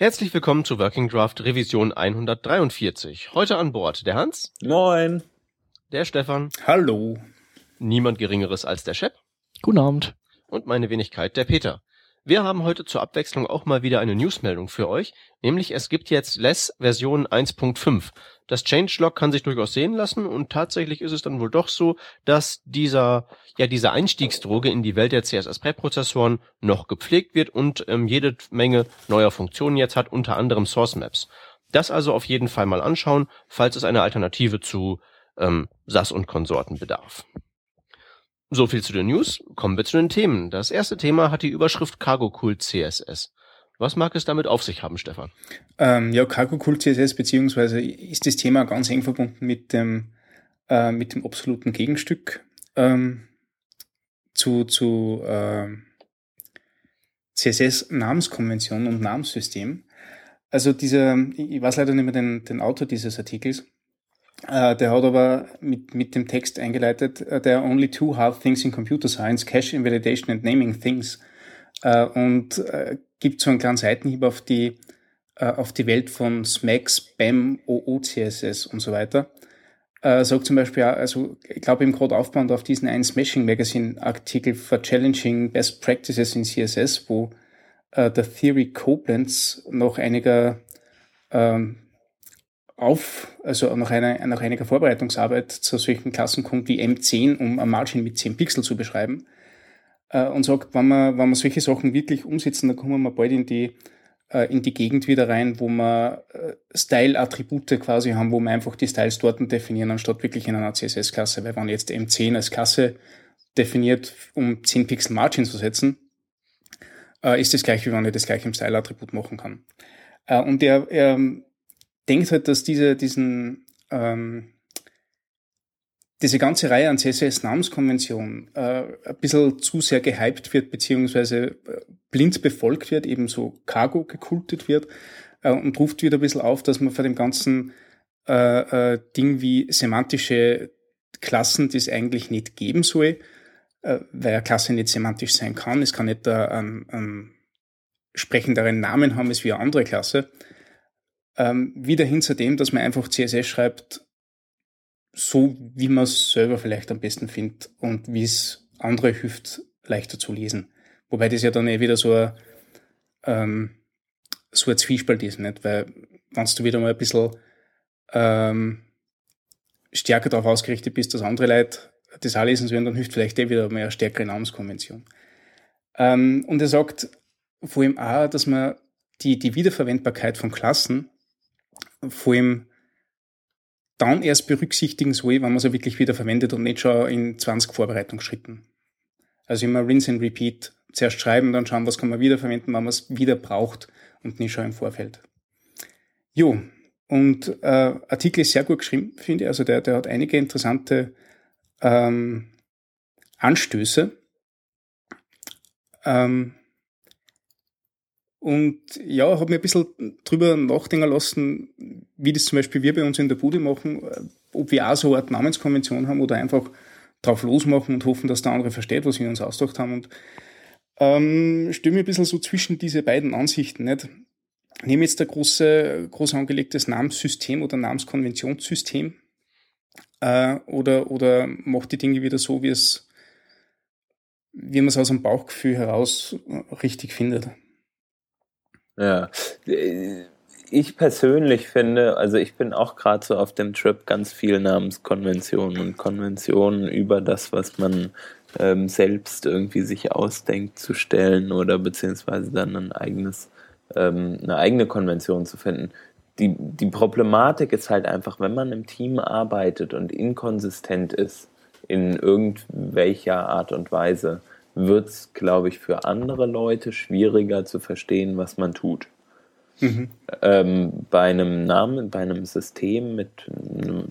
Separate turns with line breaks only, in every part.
Herzlich willkommen zu Working Draft Revision 143. Heute an Bord der Hans.
Moin.
Der Stefan.
Hallo.
Niemand Geringeres als der Shep.
Guten Abend.
Und meine Wenigkeit, der Peter. Wir haben heute zur Abwechslung auch mal wieder eine Newsmeldung für euch, nämlich es gibt jetzt Less Version 1.5. Das Changelog kann sich durchaus sehen lassen und tatsächlich ist es dann wohl doch so, dass dieser, ja, diese Einstiegsdroge in die Welt der CSS-Präprozessoren noch gepflegt wird und ähm, jede Menge neuer Funktionen jetzt hat, unter anderem Source Maps. Das also auf jeden Fall mal anschauen, falls es eine Alternative zu ähm, SAS und Konsorten bedarf. So viel zu den News. Kommen wir zu den Themen. Das erste Thema hat die Überschrift Cargo Cool CSS. Was mag es damit auf sich haben, Stefan?
Ähm, ja, Cargo Cool CSS beziehungsweise ist das Thema ganz eng verbunden mit dem äh, mit dem absoluten Gegenstück ähm, zu zu äh, CSS Namenskonvention und Namenssystem. Also dieser, ich weiß leider nicht mehr den, den Autor dieses Artikels, Uh, der hat aber mit, mit dem Text eingeleitet, uh, there are only two hard things in computer science, cache invalidation and naming things. Uh, und gibt so einen kleinen Seitenhieb auf die, auf die Welt von SMAC, Spam, OOCSS und so weiter. sagt zum Beispiel, also ich glaube im Code aufbauend auf diesen einen Smashing Magazine Artikel for Challenging Best Practices in CSS, wo der Theory Koblenz noch einiger ähm, auf, also nach, einer, nach einiger Vorbereitungsarbeit zu solchen Klassen kommt wie M10, um ein Margin mit 10 Pixel zu beschreiben. Äh, und sagt, wenn wir, wenn wir solche Sachen wirklich umsetzen, dann kommen wir bald in die, äh, in die Gegend wieder rein, wo wir äh, Style-Attribute quasi haben, wo wir einfach die Styles dort definieren, anstatt wirklich in einer CSS-Klasse. Weil wenn jetzt M10 als Klasse definiert, um 10 Pixel Margin zu setzen, äh, ist das gleich, wie wenn ich das gleich im Style-Attribut machen kann. Äh, und er, er denkt halt, dass diese, diesen, ähm, diese ganze Reihe an CSS-Namenskonventionen äh, ein bisschen zu sehr gehypt wird, beziehungsweise äh, blind befolgt wird, eben so Cargo gekultet wird äh, und ruft wieder ein bisschen auf, dass man vor dem ganzen äh, äh, Ding wie semantische Klassen, die es eigentlich nicht geben soll, äh, weil eine Klasse nicht semantisch sein kann. Es kann nicht einen, einen sprechenderen Namen haben als wie eine andere Klasse ähm, wieder hin zu dem, dass man einfach CSS schreibt, so wie man es selber vielleicht am besten findet und wie es andere hilft, leichter zu lesen. Wobei das ja dann eh wieder so ein, ähm, so ein Zwiespalt ist, nicht? Weil wenn du wieder mal ein bisschen ähm, stärker darauf ausgerichtet bist, dass andere Leute das auch lesen sollen, dann hilft vielleicht eh wieder mehr eine stärkere Namenskonvention. Ähm, und er sagt vor allem auch, dass man die, die Wiederverwendbarkeit von Klassen vor allem dann erst berücksichtigen soll, wenn man sie wirklich wieder verwendet und nicht schon in 20 Vorbereitungsschritten. Also immer rinse and repeat. Zuerst schreiben, dann schauen, was kann man wieder verwenden, wenn man es wieder braucht und nicht schon im Vorfeld. Jo, und äh, Artikel ist sehr gut geschrieben, finde ich. Also der, der hat einige interessante ähm, Anstöße. Ähm, und ja, habe mir ein bisschen drüber nachdenken lassen, wie das zum Beispiel wir bei uns in der Bude machen, ob wir auch so eine Art Namenskonvention haben oder einfach drauf losmachen und hoffen, dass der andere versteht, was wir uns ausgedacht haben. Und ähm, stelle mir ein bisschen so zwischen diese beiden Ansichten. Nicht? Nehme jetzt ein große, groß angelegtes Namenssystem oder Namenskonventionssystem äh, oder, oder mache die Dinge wieder so, wie es, wie man es aus dem Bauchgefühl heraus richtig findet.
Ja. Ich persönlich finde, also ich bin auch gerade so auf dem Trip ganz viel Namenskonventionen und Konventionen über das, was man ähm, selbst irgendwie sich ausdenkt zu stellen oder beziehungsweise dann ein eigenes, ähm, eine eigene Konvention zu finden. Die, die Problematik ist halt einfach, wenn man im Team arbeitet und inkonsistent ist in irgendwelcher Art und Weise, wird es, glaube ich, für andere Leute schwieriger zu verstehen, was man tut. Mhm. Ähm, bei einem Namen, bei einem System mit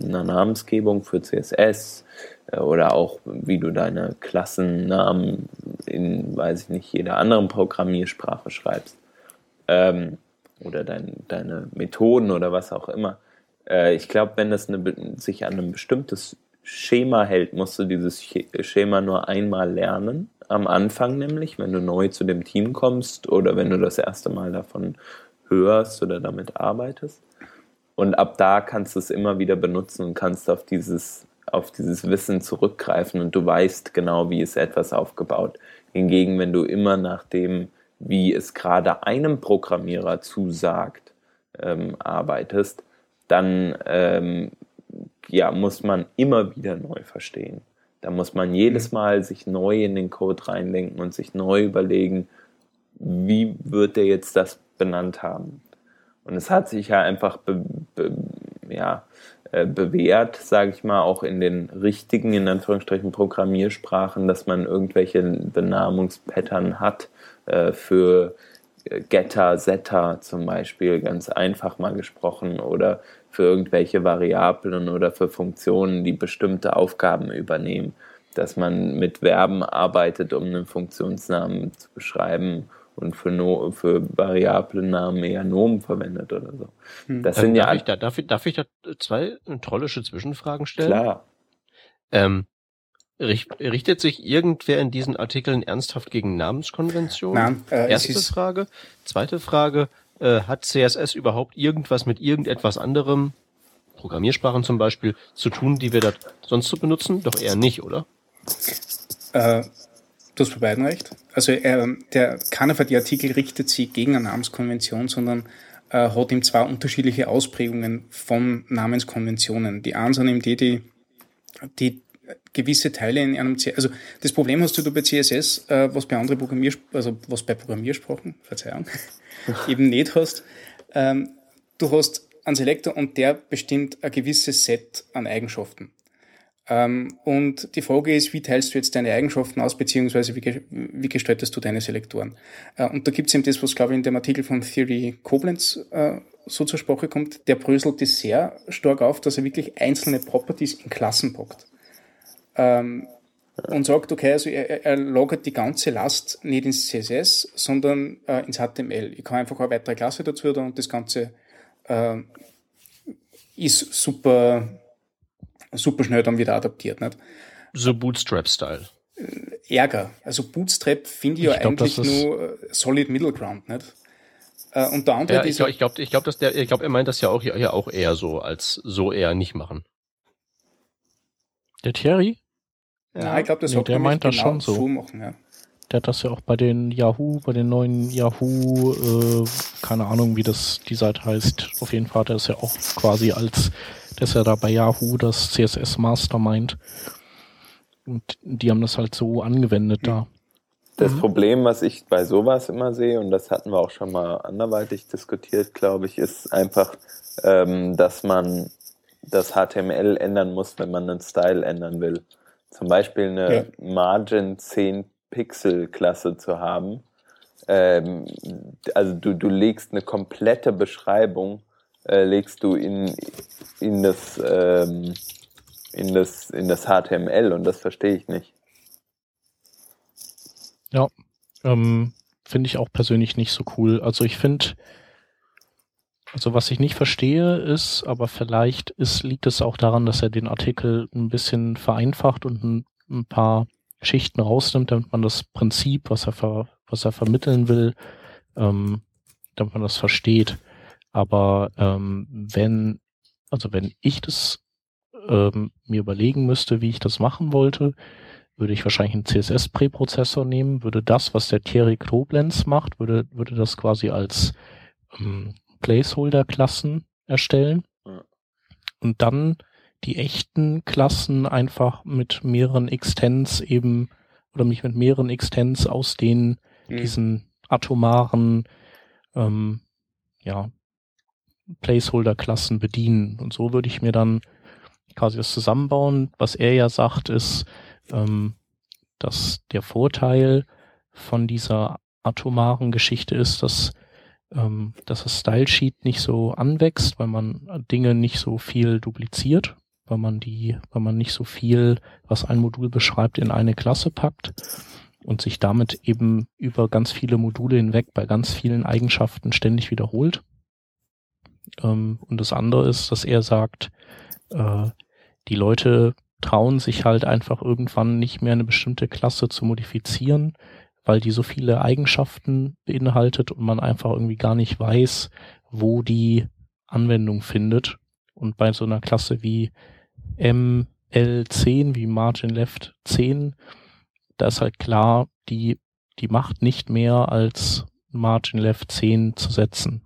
einer Namensgebung für CSS äh, oder auch wie du deine Klassennamen in, weiß ich nicht, jeder anderen Programmiersprache schreibst ähm, oder dein, deine Methoden oder was auch immer. Äh, ich glaube, wenn das eine, sich an ein bestimmtes Schema hält, musst du dieses Schema nur einmal lernen am Anfang nämlich, wenn du neu zu dem Team kommst oder wenn du das erste Mal davon hörst oder damit arbeitest. Und ab da kannst du es immer wieder benutzen und kannst auf dieses, auf dieses Wissen zurückgreifen und du weißt genau, wie ist etwas aufgebaut. Hingegen, wenn du immer nach dem, wie es gerade einem Programmierer zusagt, ähm, arbeitest, dann ähm, ja, muss man immer wieder neu verstehen. Da muss man jedes mhm. Mal sich neu in den Code reindenken und sich neu überlegen, wie wird der jetzt das benannt haben. Und es hat sich ja einfach be, be, ja, äh, bewährt, sage ich mal, auch in den richtigen, in Anführungsstrichen, Programmiersprachen, dass man irgendwelche Benamungspattern hat äh, für Getter, Setter zum Beispiel, ganz einfach mal gesprochen, oder für irgendwelche Variablen oder für Funktionen, die bestimmte Aufgaben übernehmen. Dass man mit Verben arbeitet, um einen Funktionsnamen zu beschreiben und für, no für Variablennamen eher Nomen verwendet oder so.
Hm. Das sind ähm, ja darf, ich da, darf, ich, darf ich da zwei trollische Zwischenfragen stellen?
Klar.
Ähm, richtet sich irgendwer in diesen Artikeln ernsthaft gegen Namenskonventionen? Nein, äh, Erste Frage. Zweite Frage, äh, hat CSS überhaupt irgendwas mit irgendetwas anderem, Programmiersprachen zum Beispiel, zu tun, die wir da sonst so benutzen? Doch eher nicht, oder?
Äh, du hast bei beiden recht. Also äh, der die Artikel richtet sich gegen eine Namenskonvention, sondern äh, hat ihm zwei unterschiedliche Ausprägungen von Namenskonventionen. Die einen sind eben die, die, die gewisse Teile in einem C also das Problem hast du bei CSS, äh, was bei anderen Programmier also was bei Programmiersprachen, Verzeihung, eben nicht hast. Ähm, du hast einen Selektor und der bestimmt ein gewisses Set an Eigenschaften. Ähm, und die Frage ist, wie teilst du jetzt deine Eigenschaften aus, beziehungsweise wie, wie gestaltest du deine Selektoren? Äh, und da gibt es eben das, was glaube ich in dem Artikel von Theory Koblenz äh, so zur Sprache kommt, der bröselt das sehr stark auf, dass er wirklich einzelne Properties in Klassen packt ähm, und sagt, okay, also er, er lagert die ganze Last nicht ins CSS, sondern äh, ins HTML. Ich kann einfach eine weitere Klasse dazu tun und das Ganze äh, ist super, super schnell dann wieder adaptiert. Nicht?
So Bootstrap-Style.
Äh, Ärger. Also Bootstrap finde ich, ich ja glaub, eigentlich nur äh, Solid Middle Ground, nicht?
Äh, und der andere ja, ich glaube, ich glaube, ich glaub, dass der, ich glaube, er meint das ja auch hier, auch eher so, als so eher nicht machen.
Der Thierry?
Ja, ich glaube, das nee,
der meint das genau schon so. Machen, ja. Der hat das ja auch bei den Yahoo, bei den neuen Yahoo, äh, keine Ahnung, wie das die Seite heißt. Auf jeden Fall hat er es ja auch quasi als, dass er da bei Yahoo das CSS Mastermind. Und die haben das halt so angewendet da.
Das mhm. Problem, was ich bei sowas immer sehe, und das hatten wir auch schon mal anderweitig diskutiert, glaube ich, ist einfach, ähm, dass man das HTML ändern muss, wenn man einen Style ändern will. Zum Beispiel eine ja. Margin 10 Pixel Klasse zu haben. Ähm, also du, du legst eine komplette Beschreibung, äh, legst du in, in, das, ähm, in, das, in das HTML und das verstehe ich nicht.
Ja, ähm, finde ich auch persönlich nicht so cool. Also ich finde, also was ich nicht verstehe ist, aber vielleicht ist, liegt es auch daran, dass er den Artikel ein bisschen vereinfacht und ein, ein paar Schichten rausnimmt, damit man das Prinzip, was er, ver, was er vermitteln will, ähm, damit man das versteht. Aber ähm, wenn, also wenn ich das ähm, mir überlegen müsste, wie ich das machen wollte, würde ich wahrscheinlich einen CSS-Präprozessor nehmen, würde das, was der Thierry Koblenz macht, würde, würde das quasi als ähm, Placeholder-Klassen erstellen ja. und dann die echten Klassen einfach mit mehreren Extents eben oder mich mit mehreren Extents aus den mhm. diesen atomaren ähm, ja, Placeholder-Klassen bedienen. Und so würde ich mir dann quasi das zusammenbauen. Was er ja sagt, ist, ähm, dass der Vorteil von dieser atomaren Geschichte ist, dass ähm, dass das Style Sheet nicht so anwächst, weil man Dinge nicht so viel dupliziert, weil man die, weil man nicht so viel, was ein Modul beschreibt, in eine Klasse packt und sich damit eben über ganz viele Module hinweg bei ganz vielen Eigenschaften ständig wiederholt. Ähm, und das andere ist, dass er sagt, äh, die Leute trauen sich halt einfach irgendwann nicht mehr eine bestimmte Klasse zu modifizieren, weil die so viele Eigenschaften beinhaltet und man einfach irgendwie gar nicht weiß, wo die Anwendung findet. Und bei so einer Klasse wie ML10, wie Margin Left 10, da ist halt klar, die, die macht nicht mehr als Margin Left 10 zu setzen.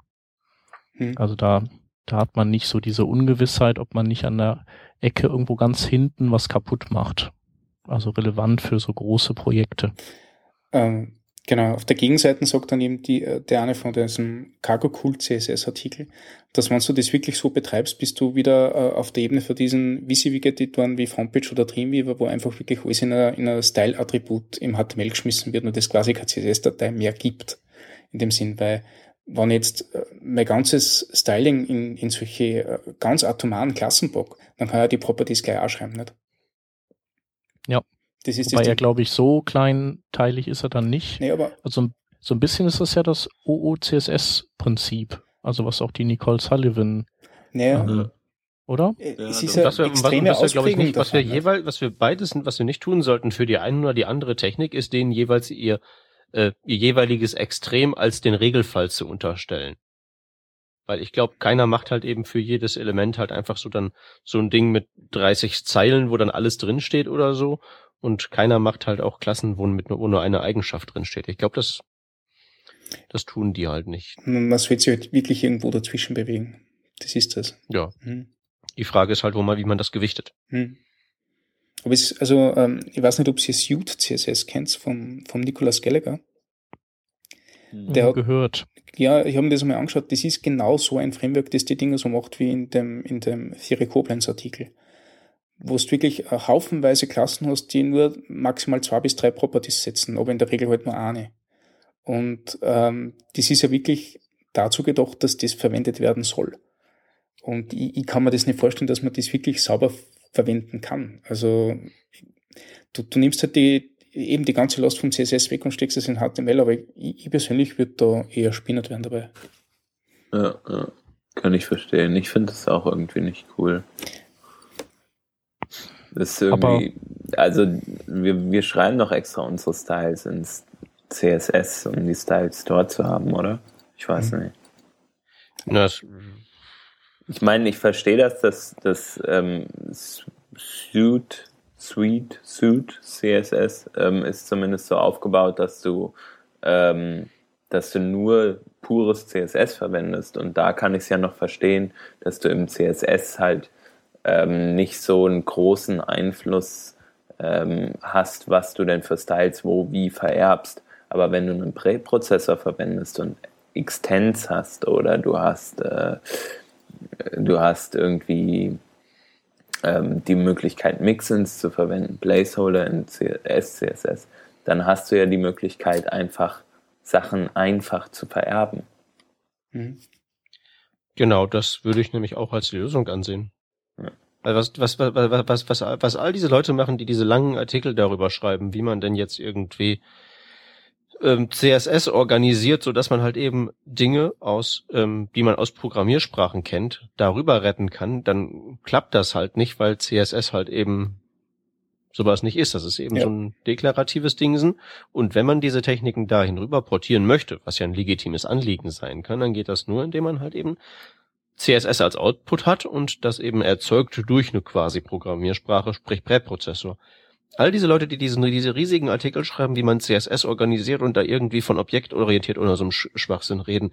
Hm. Also da, da hat man nicht so diese Ungewissheit, ob man nicht an der Ecke irgendwo ganz hinten was kaputt macht. Also relevant für so große Projekte.
Ähm, genau, auf der Gegenseite sagt dann eben die, äh, der eine von diesem Cargo Cool CSS Artikel, dass wenn du das wirklich so betreibst, bist du wieder äh, auf der Ebene für diesen WYSIWYG-Editoren wie Frontpage oder Dreamweaver, wo einfach wirklich alles in einer, in einer Style-Attribut im HTML geschmissen wird und es quasi keine CSS-Datei mehr gibt. In dem Sinn, weil wenn jetzt äh, mein ganzes Styling in, in solche äh, ganz atomaren Klassen pack, dann kann er die Properties gleich auch nicht?
Ja. Das ist Wobei er, glaube ich, so kleinteilig ist er dann nicht.
Nee, aber
also so ein bisschen ist das ja das OOCSS-Prinzip, also was auch die Nicole Sullivan
naja. äh,
oder?
Es ist ja was wir, extreme was,
was, wir, nicht, was wir jeweils, was wir beides, was wir nicht tun sollten für die eine oder die andere Technik, ist denen jeweils ihr äh, ihr jeweiliges Extrem als den Regelfall zu unterstellen. Weil ich glaube, keiner macht halt eben für jedes Element halt einfach so dann so ein Ding mit 30 Zeilen, wo dann alles drinsteht oder so. Und keiner macht halt auch Klassen, wo, mit, wo nur eine Eigenschaft drinsteht. Ich glaube, das, das tun die halt nicht.
Man wird sich halt wirklich irgendwo dazwischen bewegen. Das ist das.
Ja. Hm. Die Frage ist halt, wo man, wie man das gewichtet. Hm.
Aber es, also, ähm, ich weiß nicht, ob Sie Suit CSS kennt vom, vom Nicolas Gallagher.
Der hat gehört.
Ja, ich habe mir das mal angeschaut. Das ist genau so ein Framework, das die Dinge so macht wie in dem, in dem Theory Koblenz Artikel. Wo du wirklich haufenweise Klassen hast, die nur maximal zwei bis drei Properties setzen, aber in der Regel halt nur eine. Und ähm, das ist ja wirklich dazu gedacht, dass das verwendet werden soll. Und ich, ich kann mir das nicht vorstellen, dass man das wirklich sauber verwenden kann. Also du, du nimmst halt die, eben die ganze Last vom CSS weg und steckst es in HTML, aber ich, ich persönlich würde da eher spinnert werden dabei.
Ja, ja, kann ich verstehen. Ich finde das auch irgendwie nicht cool. Das ist irgendwie, aber also wir, wir schreiben doch extra unsere Styles ins CSS, um die Styles dort zu haben, oder? Ich weiß mhm. nicht. Das ich meine, ich verstehe das, dass das ähm, Suit, Suite, Suit, CSS ähm, ist zumindest so aufgebaut, dass du, ähm, dass du nur pures CSS verwendest. Und da kann ich es ja noch verstehen, dass du im CSS halt ähm, nicht so einen großen Einfluss ähm, hast, was du denn für Styles wo wie vererbst. Aber wenn du einen Präprozessor verwendest und Extends hast oder du hast äh, du hast irgendwie ähm, die Möglichkeit, Mixins zu verwenden, Placeholder in SCSS, dann hast du ja die Möglichkeit, einfach Sachen einfach zu vererben.
Mhm. Genau, das würde ich nämlich auch als Lösung ansehen. Ja. Was, was, was, was, was, was all diese Leute machen, die diese langen Artikel darüber schreiben, wie man denn jetzt irgendwie ähm, CSS organisiert, so dass man halt eben Dinge aus, ähm, die man aus Programmiersprachen kennt, darüber retten kann, dann klappt das halt nicht, weil CSS halt eben sowas nicht ist. Das ist eben ja. so ein deklaratives Dingsen. Und wenn man diese Techniken dahin rüber portieren möchte, was ja ein legitimes Anliegen sein kann, dann geht das nur, indem man halt eben CSS als Output hat und das eben erzeugt durch eine quasi Programmiersprache, sprich Präprozessor all diese Leute, die diesen, diese riesigen Artikel schreiben, wie man CSS organisiert und da irgendwie von objektorientiert oder so einem Schwachsinn reden,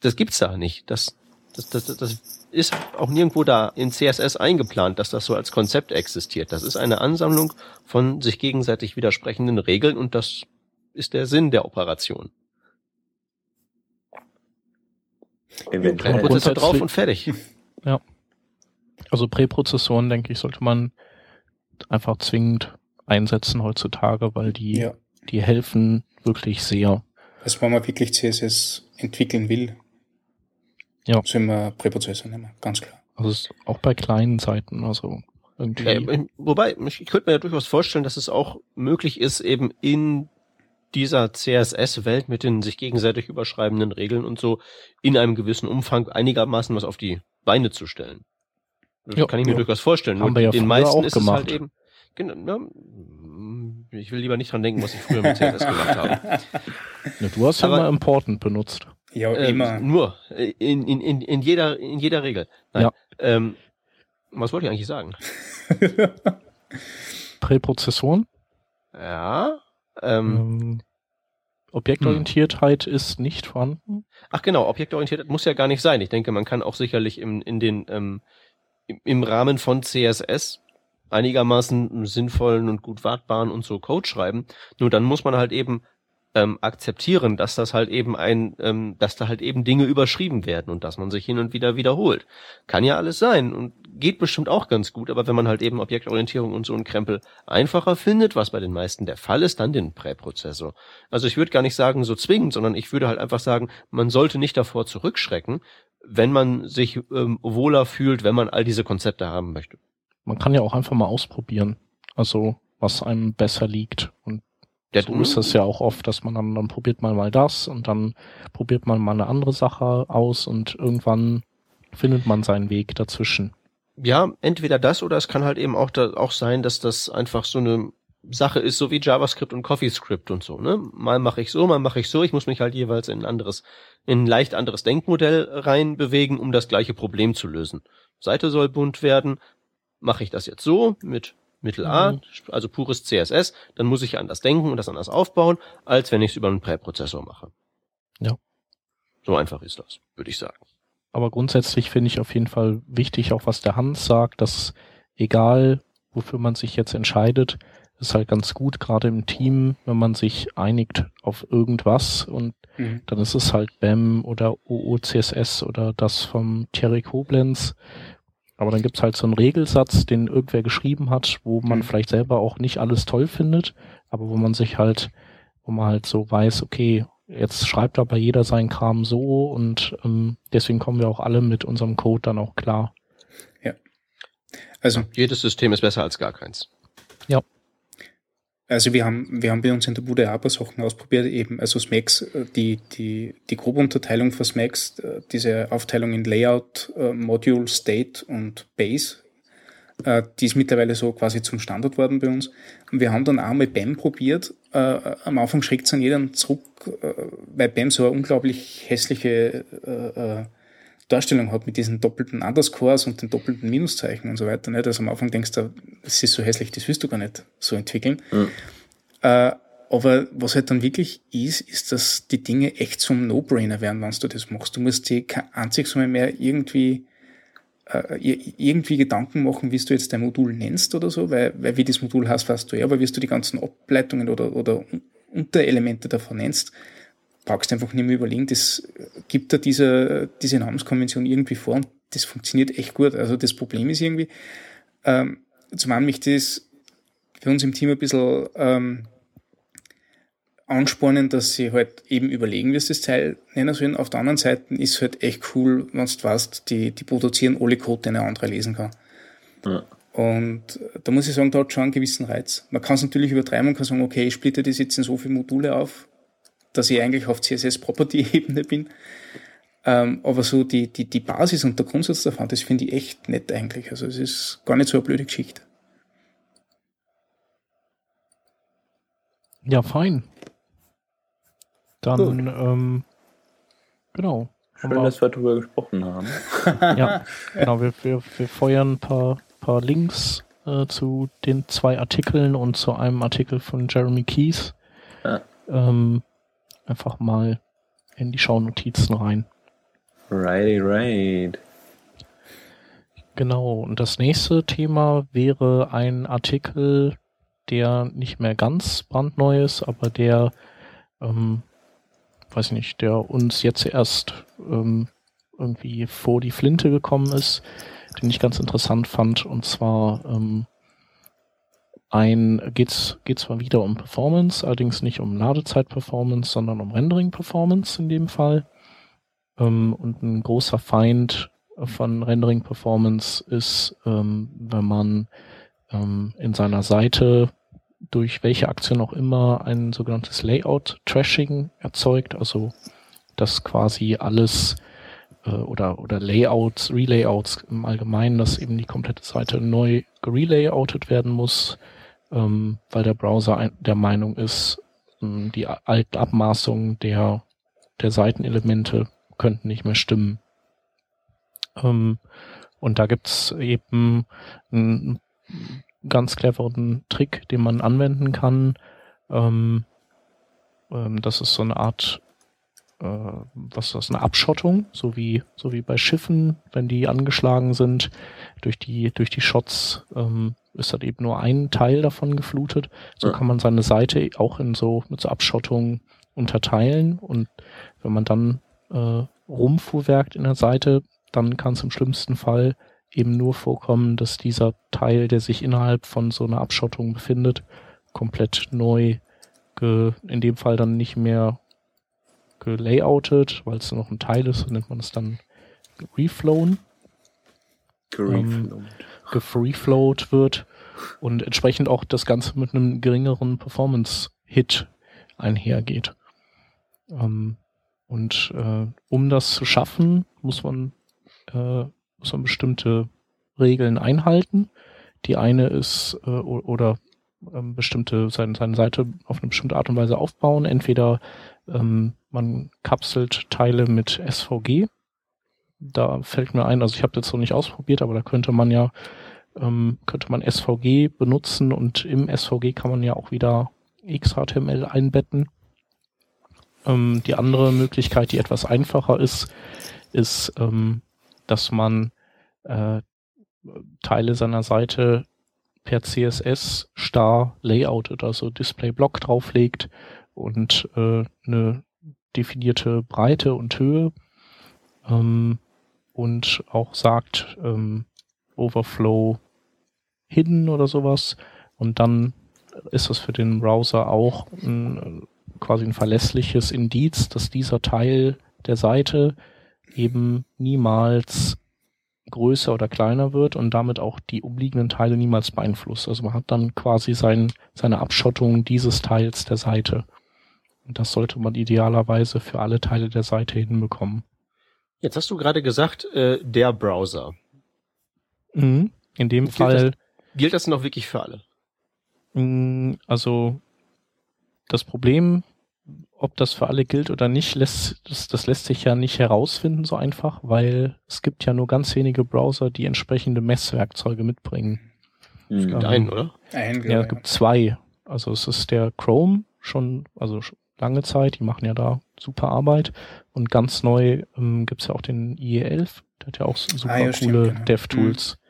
das gibt's da nicht. Das, das, das, das ist auch nirgendwo da in CSS eingeplant, dass das so als Konzept existiert. Das ist eine Ansammlung von sich gegenseitig widersprechenden Regeln und das ist der Sinn der Operation.
Eventuell. Prozessor drauf und fertig. Ja. Also Präprozessoren, denke ich, sollte man einfach zwingend einsetzen heutzutage, weil die, ja. die helfen wirklich sehr.
Also wenn man wirklich CSS entwickeln will, ja. soll man Präprozessor nehmen, ganz klar.
Also auch bei kleinen Seiten, also irgendwie.
Ja, wobei, ich könnte mir ja durchaus vorstellen, dass es auch möglich ist, eben in dieser CSS-Welt mit den sich gegenseitig überschreibenden Regeln und so in einem gewissen Umfang einigermaßen was auf die Beine zu stellen. Das ja, kann ich mir ja. durchaus vorstellen.
Haben wir ja den meisten ist
gemacht. es halt eben. Genau, ne? Ich will lieber nicht dran denken, was ich früher mit CSS gemacht habe.
Ja, du hast ja
Aber-
mal Important benutzt.
Ja,
Ähm,
immer.
Nur. äh, In, in, in, in, jeder, in jeder Regel. Nein.
Ja.
Ähm, was wollte ich eigentlich sagen?
Präprozessoren.
Ja. Ähm,
Ähm, Objektorientiertheit ist nicht vorhanden.
Ach genau, objektorientiert muss ja gar nicht sein. Ich denke, man kann auch sicherlich im, in den, ähm, im Rahmen von CSS einigermaßen sinnvollen und gut wartbaren und so Code schreiben. Nur dann muss man halt eben ähm, akzeptieren, dass das halt eben ein, ähm, dass da halt eben Dinge überschrieben werden und dass man sich hin und wieder wiederholt. Kann ja alles sein und geht bestimmt auch ganz gut, aber wenn man halt eben Objektorientierung und so einen Krempel einfacher findet, was bei den meisten der Fall ist, dann den Präprozessor. Also ich würde gar nicht sagen so zwingend, sondern ich würde halt einfach sagen, man sollte nicht davor zurückschrecken, wenn man sich ähm, wohler fühlt, wenn man all diese Konzepte haben möchte.
Man kann ja auch einfach mal ausprobieren. Also, was einem besser liegt. Und
Der
so ist das ja auch oft, dass man dann, dann probiert man mal das und dann probiert man mal eine andere Sache aus und irgendwann findet man seinen Weg dazwischen.
Ja, entweder das oder es kann halt eben auch, da, auch sein, dass das einfach so eine Sache ist, so wie JavaScript und CoffeeScript und so. Ne? Mal mache ich so, mal mache ich so. Ich muss mich halt jeweils in ein anderes, in ein leicht anderes Denkmodell rein bewegen, um das gleiche Problem zu lösen. Seite soll bunt werden. Mache ich das jetzt so mit Mittel A,
Mhm.
also pures CSS, dann muss ich anders denken und das anders aufbauen, als wenn ich es über einen Präprozessor mache.
Ja.
So einfach ist das, würde ich sagen.
Aber grundsätzlich finde ich auf jeden Fall wichtig, auch was der Hans sagt, dass egal, wofür man sich jetzt entscheidet, ist halt ganz gut, gerade im Team, wenn man sich einigt auf irgendwas und
Mhm.
dann ist es halt BAM oder OOCSS oder das vom Thierry Koblenz. Aber dann gibt's halt so einen Regelsatz, den irgendwer geschrieben hat, wo man
Mhm.
vielleicht selber auch nicht alles toll findet, aber wo man sich halt, wo man halt so weiß, okay, jetzt schreibt aber jeder seinen Kram so und ähm, deswegen kommen wir auch alle mit unserem Code dann auch klar.
Also,
Jedes System ist besser als gar keins.
Also wir haben, wir haben bei uns in der Bude ein paar Sachen ausprobiert, eben, also Smacks, äh, die, die, die grobe Unterteilung von Smacks, äh, diese Aufteilung in Layout, äh, Module, State und Base, die ist mittlerweile so quasi zum Standard worden bei uns. Und wir haben dann auch mal BAM probiert. Am Anfang schreckt es an jeden zurück, weil BAM so eine unglaublich hässliche Darstellung hat mit diesen doppelten Underscores und den doppelten Minuszeichen und so weiter. Nicht? Also am Anfang denkst du, das ist so hässlich, das willst du gar nicht so entwickeln.
Mhm.
Äh, aber was halt dann wirklich ist, ist, dass die Dinge echt zum No-Brainer werden, wenn du das machst. Du musst dir kein einziges Mal mehr irgendwie äh, ir- irgendwie Gedanken machen, wie du jetzt dein Modul nennst oder so, weil, weil wie das Modul heißt, weißt du ja, aber wie du die ganzen Ableitungen oder, oder Un- Unterelemente davon nennst, brauchst einfach nicht mehr überlegen, das gibt da diese, diese Namenskonvention irgendwie vor und das funktioniert echt gut. Also das Problem ist irgendwie, ähm, zum einen möchte ich das für uns im Team ein bisschen ähm, anspornen, dass sie halt eben überlegen, wie sie das Teil nennen sollen. Auf der anderen Seite ist es halt echt cool, wenn du weißt, die, die produzieren alle Code, den ein anderer lesen kann.
Ja.
Und da muss ich sagen, da hat schon einen gewissen Reiz. Man kann es natürlich übertreiben und kann sagen, okay, ich splitte das jetzt in so viele Module auf, dass ich eigentlich auf CSS-Property-Ebene bin. Ähm, aber so die, die, die Basis und der Grundsatz davon, das finde ich echt nett eigentlich. Also es ist gar nicht so eine blöde Geschichte.
Ja, fein. Dann, ähm, genau.
Schön,
wir-
dass wir darüber gesprochen haben.
ja, genau, wir, wir, wir feuern ein paar, paar Links äh, zu den zwei Artikeln und zu einem Artikel von Jeremy Keys.
Ja.
Ähm, einfach mal in die Shownotizen rein.
Righty, right.
Genau, und das nächste Thema wäre ein Artikel, der nicht mehr ganz brandneu ist, aber der, ähm, weiß ich nicht, der uns jetzt erst ähm, irgendwie vor die Flinte gekommen ist, den ich ganz interessant fand. Und zwar ähm, ein geht's geht's zwar wieder um Performance, allerdings nicht um Ladezeit-Performance, sondern um Rendering-Performance in dem Fall. Ähm, und ein großer Feind von Rendering Performance ist, ähm, wenn man ähm, in seiner Seite durch welche Aktion auch immer ein sogenanntes Layout-Trashing erzeugt, also dass quasi alles äh, oder, oder Layouts, Relayouts im Allgemeinen, dass eben die komplette Seite neu gerelayoutet werden muss, ähm, weil der Browser ein, der Meinung ist, ähm, die alten Abmaßungen der, der Seitenelemente könnten nicht mehr stimmen. Ähm, und da gibt's eben einen ganz cleveren Trick, den man anwenden kann. Ähm, ähm, das ist so eine Art, äh, was ist das, eine Abschottung, so wie, so wie bei Schiffen, wenn die angeschlagen sind, durch die, durch die Shots ähm, ist dann eben nur ein Teil davon geflutet. So ja. kann man seine Seite auch in so, mit so Abschottung unterteilen und wenn man dann äh, rumfuhrwerkt in der Seite, dann kann es im schlimmsten Fall eben nur vorkommen, dass dieser Teil, der sich innerhalb von so einer Abschottung befindet, komplett neu, in dem Fall dann nicht mehr gelayoutet, weil es noch ein Teil ist, nennt man es dann reflown. Ähm, gefreeflowed wird und entsprechend auch das Ganze mit einem geringeren Performance-Hit einhergeht. Ähm, und äh, um das zu schaffen, muss man äh, muss man bestimmte Regeln einhalten. Die eine ist äh, oder ähm, bestimmte seine, seine Seite auf eine bestimmte Art und Weise aufbauen. Entweder ähm, man kapselt Teile mit SVG. Da fällt mir ein, also ich habe das noch nicht ausprobiert, aber da könnte man ja ähm, könnte man SVG benutzen und im SVG kann man ja auch wieder XHTML einbetten. Ähm, die andere Möglichkeit, die etwas einfacher ist, ist ähm, dass man äh, Teile seiner Seite per CSS star layoutet, also Display Block drauflegt und äh, eine definierte Breite und Höhe ähm, und auch sagt ähm, Overflow hidden oder sowas und dann ist das für den Browser auch ein, quasi ein verlässliches Indiz, dass dieser Teil der Seite eben niemals größer oder kleiner wird und damit auch die umliegenden Teile niemals beeinflusst. Also man hat dann quasi sein, seine Abschottung dieses Teils der Seite. Und das sollte man idealerweise für alle Teile der Seite hinbekommen.
Jetzt hast du gerade gesagt, äh, der Browser.
Mhm. In dem
gilt
Fall.
Das, gilt das noch wirklich für alle?
Mm, also das Problem ob das für alle gilt oder nicht, lässt, das, das lässt sich ja nicht herausfinden so einfach, weil es gibt ja nur ganz wenige Browser, die entsprechende Messwerkzeuge mitbringen.
Es gibt einen, oder?
Ein,
ja, es gibt zwei. Also es ist der Chrome schon, also lange Zeit, die machen ja da super Arbeit. Und ganz neu ähm, gibt ja auch den IE11, der hat ja auch super ah, ja, coole genau. DevTools. Mhm.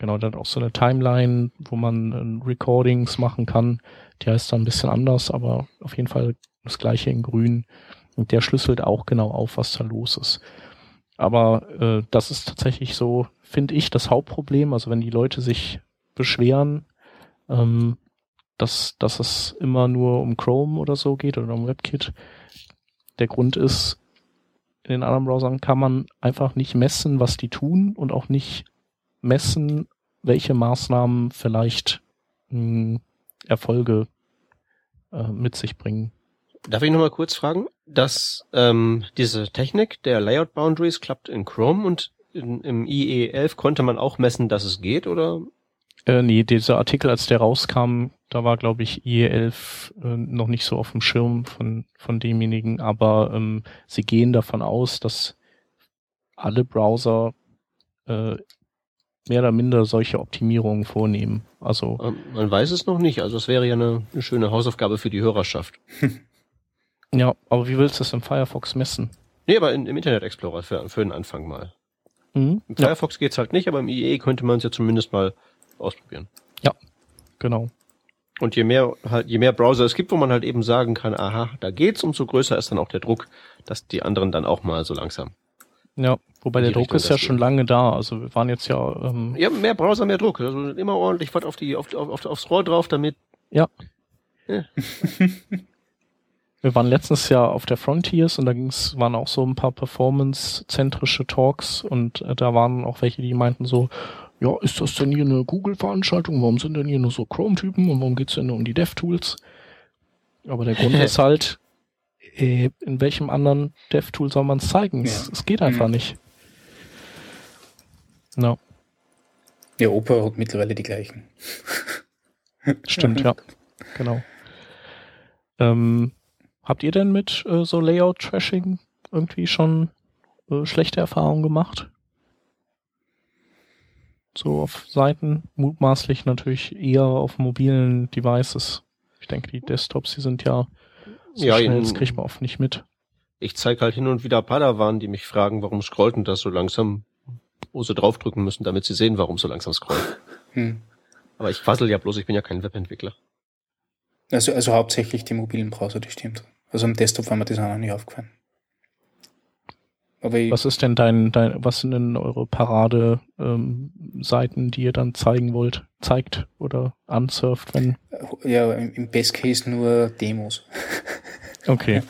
Genau, der hat auch so eine Timeline, wo man äh, Recordings machen kann. Die heißt dann ein bisschen anders, aber auf jeden Fall das gleiche in grün. Und der schlüsselt auch genau auf, was da los ist. Aber äh, das ist tatsächlich so, finde ich, das Hauptproblem. Also wenn die Leute sich beschweren, ähm, dass, dass es immer nur um Chrome oder so geht oder um WebKit. Der Grund ist, in den anderen Browsern kann man einfach nicht messen, was die tun und auch nicht messen, welche Maßnahmen vielleicht mh, hm, Erfolge äh, mit sich bringen.
Darf ich nochmal kurz fragen? Dass ähm, diese Technik der Layout Boundaries klappt in Chrome und in, im IE11 konnte man auch messen, dass es geht, oder?
Äh, nee, dieser Artikel, als der rauskam, da war, glaube ich, IE11 äh, noch nicht so auf dem Schirm von, von demjenigen, aber ähm, sie gehen davon aus, dass alle Browser äh, mehr oder minder solche Optimierungen vornehmen. Also
ähm, man weiß es noch nicht. Also es wäre ja eine, eine schöne Hausaufgabe für die Hörerschaft.
Ja, aber wie willst du das im Firefox messen?
Nee, aber in, im Internet Explorer für, für den Anfang mal. Mhm. Im Firefox ja. geht's halt nicht, aber im IE könnte man es ja zumindest mal ausprobieren.
Ja, genau.
Und je mehr halt, je mehr Browser es gibt, wo man halt eben sagen kann, aha, da geht's, umso größer ist dann auch der Druck, dass die anderen dann auch mal so langsam.
Ja, wobei der Druck Richtung ist ja schon lange da. Also wir waren jetzt ja. Ähm
ja, mehr Browser, mehr Druck. Also immer ordentlich was auf die, auf, auf, aufs Rohr drauf, damit.
Ja. ja. Wir waren letztes Jahr auf der Frontiers und da ging's, waren auch so ein paar performance-zentrische Talks und äh, da waren auch welche, die meinten so, ja, ist das denn hier eine Google-Veranstaltung? Warum sind denn hier nur so Chrome-Typen und warum geht's denn nur um die DevTools? Aber der Grund ist halt, äh, in welchem anderen DevTool soll man es zeigen? Ja. Es, es, geht einfach mhm. nicht.
No. Ja, Opera hat mittlerweile die gleichen.
Stimmt, ja. Genau. Ähm, habt ihr denn mit äh, so Layout-Trashing irgendwie schon äh, schlechte Erfahrungen gemacht? So auf Seiten, mutmaßlich natürlich eher auf mobilen Devices. Ich denke, die Desktops, die sind ja so
Ja,
schnell,
in-
das kriegt man oft nicht mit.
Ich zeige halt hin und wieder Padawan, die mich fragen, warum scrollt denn das so langsam, wo sie draufdrücken müssen, damit sie sehen, warum so langsam scrollt.
Hm.
Aber ich quassel ja bloß, ich bin ja kein Webentwickler.
Also, also hauptsächlich die mobilen Browser, das stimmt. Also am Desktop war mir das auch noch nicht aufgefallen. Aber
Was ist denn dein, dein was sind denn eure Parade ähm, Seiten, die ihr dann zeigen wollt, zeigt oder ansurft, wenn
ja, im Best Case nur Demos.
Okay.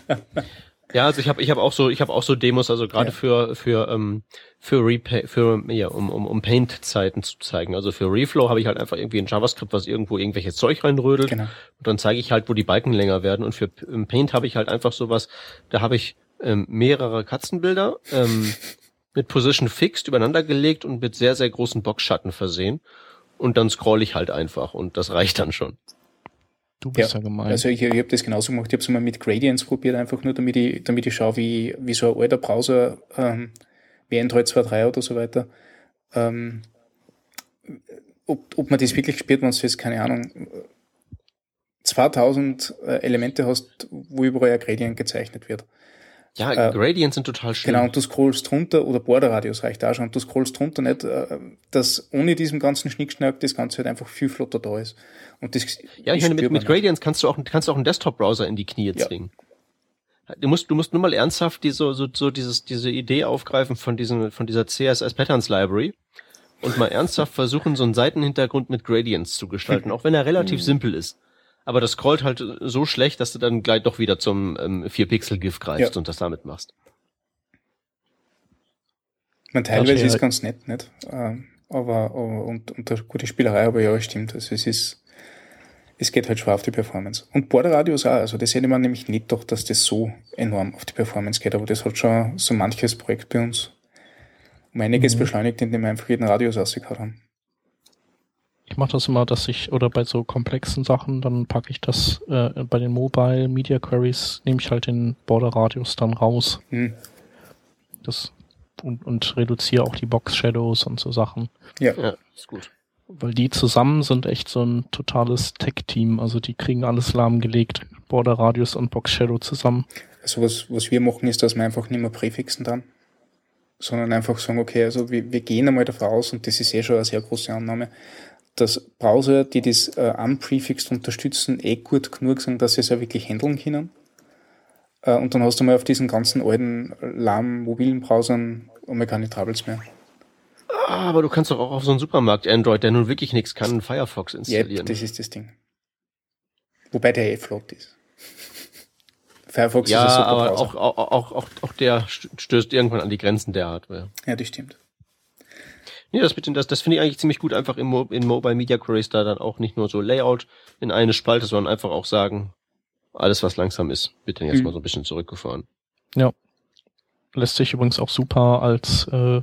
Ja, also ich habe ich hab auch so ich habe auch so Demos, also gerade
Ja.
für für ähm, für Repa für ja, um um, um Paint Zeiten zu zeigen. Also für Reflow habe ich halt einfach irgendwie ein JavaScript, was irgendwo irgendwelches Zeug reinrödelt
Genau.
und dann zeige ich halt, wo die Balken länger werden und für Paint habe ich halt einfach sowas, da habe ich ähm, mehrere Katzenbilder ähm, mit Position Fixed übereinander gelegt und mit sehr sehr großen Boxschatten versehen und dann scroll ich halt einfach und das reicht dann schon.
Du bist ja, gemein.
Also ich, ich habe das genauso gemacht. Ich habe es mal mit Gradients probiert, einfach nur damit ich, damit ich schaue, wie, wie so ein alter Browser, ähm, wie Android 2.3 oder so weiter, ähm, ob, ob man das wirklich spielt, wenn du jetzt, keine Ahnung, 2000 äh, Elemente hast, wo überall ein Gradient gezeichnet wird.
Ja,
Äh,
Gradients sind total schön.
Genau, und du scrollst drunter, oder Borderradius reicht auch schon, und du scrollst drunter nicht, äh, dass ohne diesen ganzen Schnickschnack das Ganze halt einfach viel flotter da ist. Und das
Ja, ich meine, mit, mit Gradients kannst du auch, kannst du auch einen Desktop-Browser in die Knie
Ja.
zwingen. Du musst, du musst nur mal ernsthaft die, so, so, so dieses, diese Idee aufgreifen von diesen, von dieser CSS Patterns Library und mal ernsthaft versuchen, so einen Seitenhintergrund mit Gradients zu gestalten, auch wenn er relativ simpel ist. Aber das scrollt halt so schlecht, dass du dann gleich doch wieder zum ähm, 4-Pixel-GIF greifst
Ja.
und das damit machst.
Man teilweise ist ganz nett, nicht? Ähm, aber, aber und, und eine gute Spielerei, aber ja, es stimmt. Also es ist, es geht halt schwer auf die Performance. Und Borderradius auch, also das hätte man nämlich nicht doch, dass das so enorm auf die Performance geht, aber das hat schon so manches Projekt bei uns um einiges
Mhm.
beschleunigt, indem wir einfach jeden Radius ausgehauen haben.
Ich mache das immer, dass ich, oder bei so komplexen Sachen, dann packe ich das äh, bei den Mobile Media Queries, nehme ich halt den Border Radius dann raus.
Hm.
Das und, und reduziere auch die Box Shadows und so Sachen.
Ja.
Ja, ist gut.
Weil die zusammen sind echt so ein totales Tech-Team. Also die kriegen alles lahmgelegt. Border Radius und Box Shadow zusammen.
Also was, was wir machen, ist, dass wir einfach nicht mehr präfixen dann, sondern einfach sagen, okay, also wir, wir gehen einmal davon aus, und das ist eh schon eine sehr große Annahme, dass Browser, die das äh, unprefixed unterstützen, eh gut genug sind, dass sie es auch wirklich handeln können. Äh, und dann hast du mal auf diesen ganzen alten, lahmen mobilen Browsern einmal keine Troubles mehr.
Ah, aber du kannst doch auch auf so einen Supermarkt Android, der nun wirklich nichts kann, Firefox
Ja,
installieren.
das ist das Ding. Wobei der eh flott ist. Firefox
ja,
ist ein super
aber
Browser.
auch, auch, auch, auch, der st- stößt irgendwann an die Grenzen der Hardware.
Ja, das stimmt.
Nee, das, mit den- das, das finde ich eigentlich ziemlich gut, einfach in, Mo in Mobile Media Queries da dann auch nicht nur so Layout in eine Spalte, sondern einfach auch sagen, alles was langsam ist, wird dann jetzt
Mhm.
mal so ein bisschen zurückgefahren.
Lässt sich übrigens auch super als äh,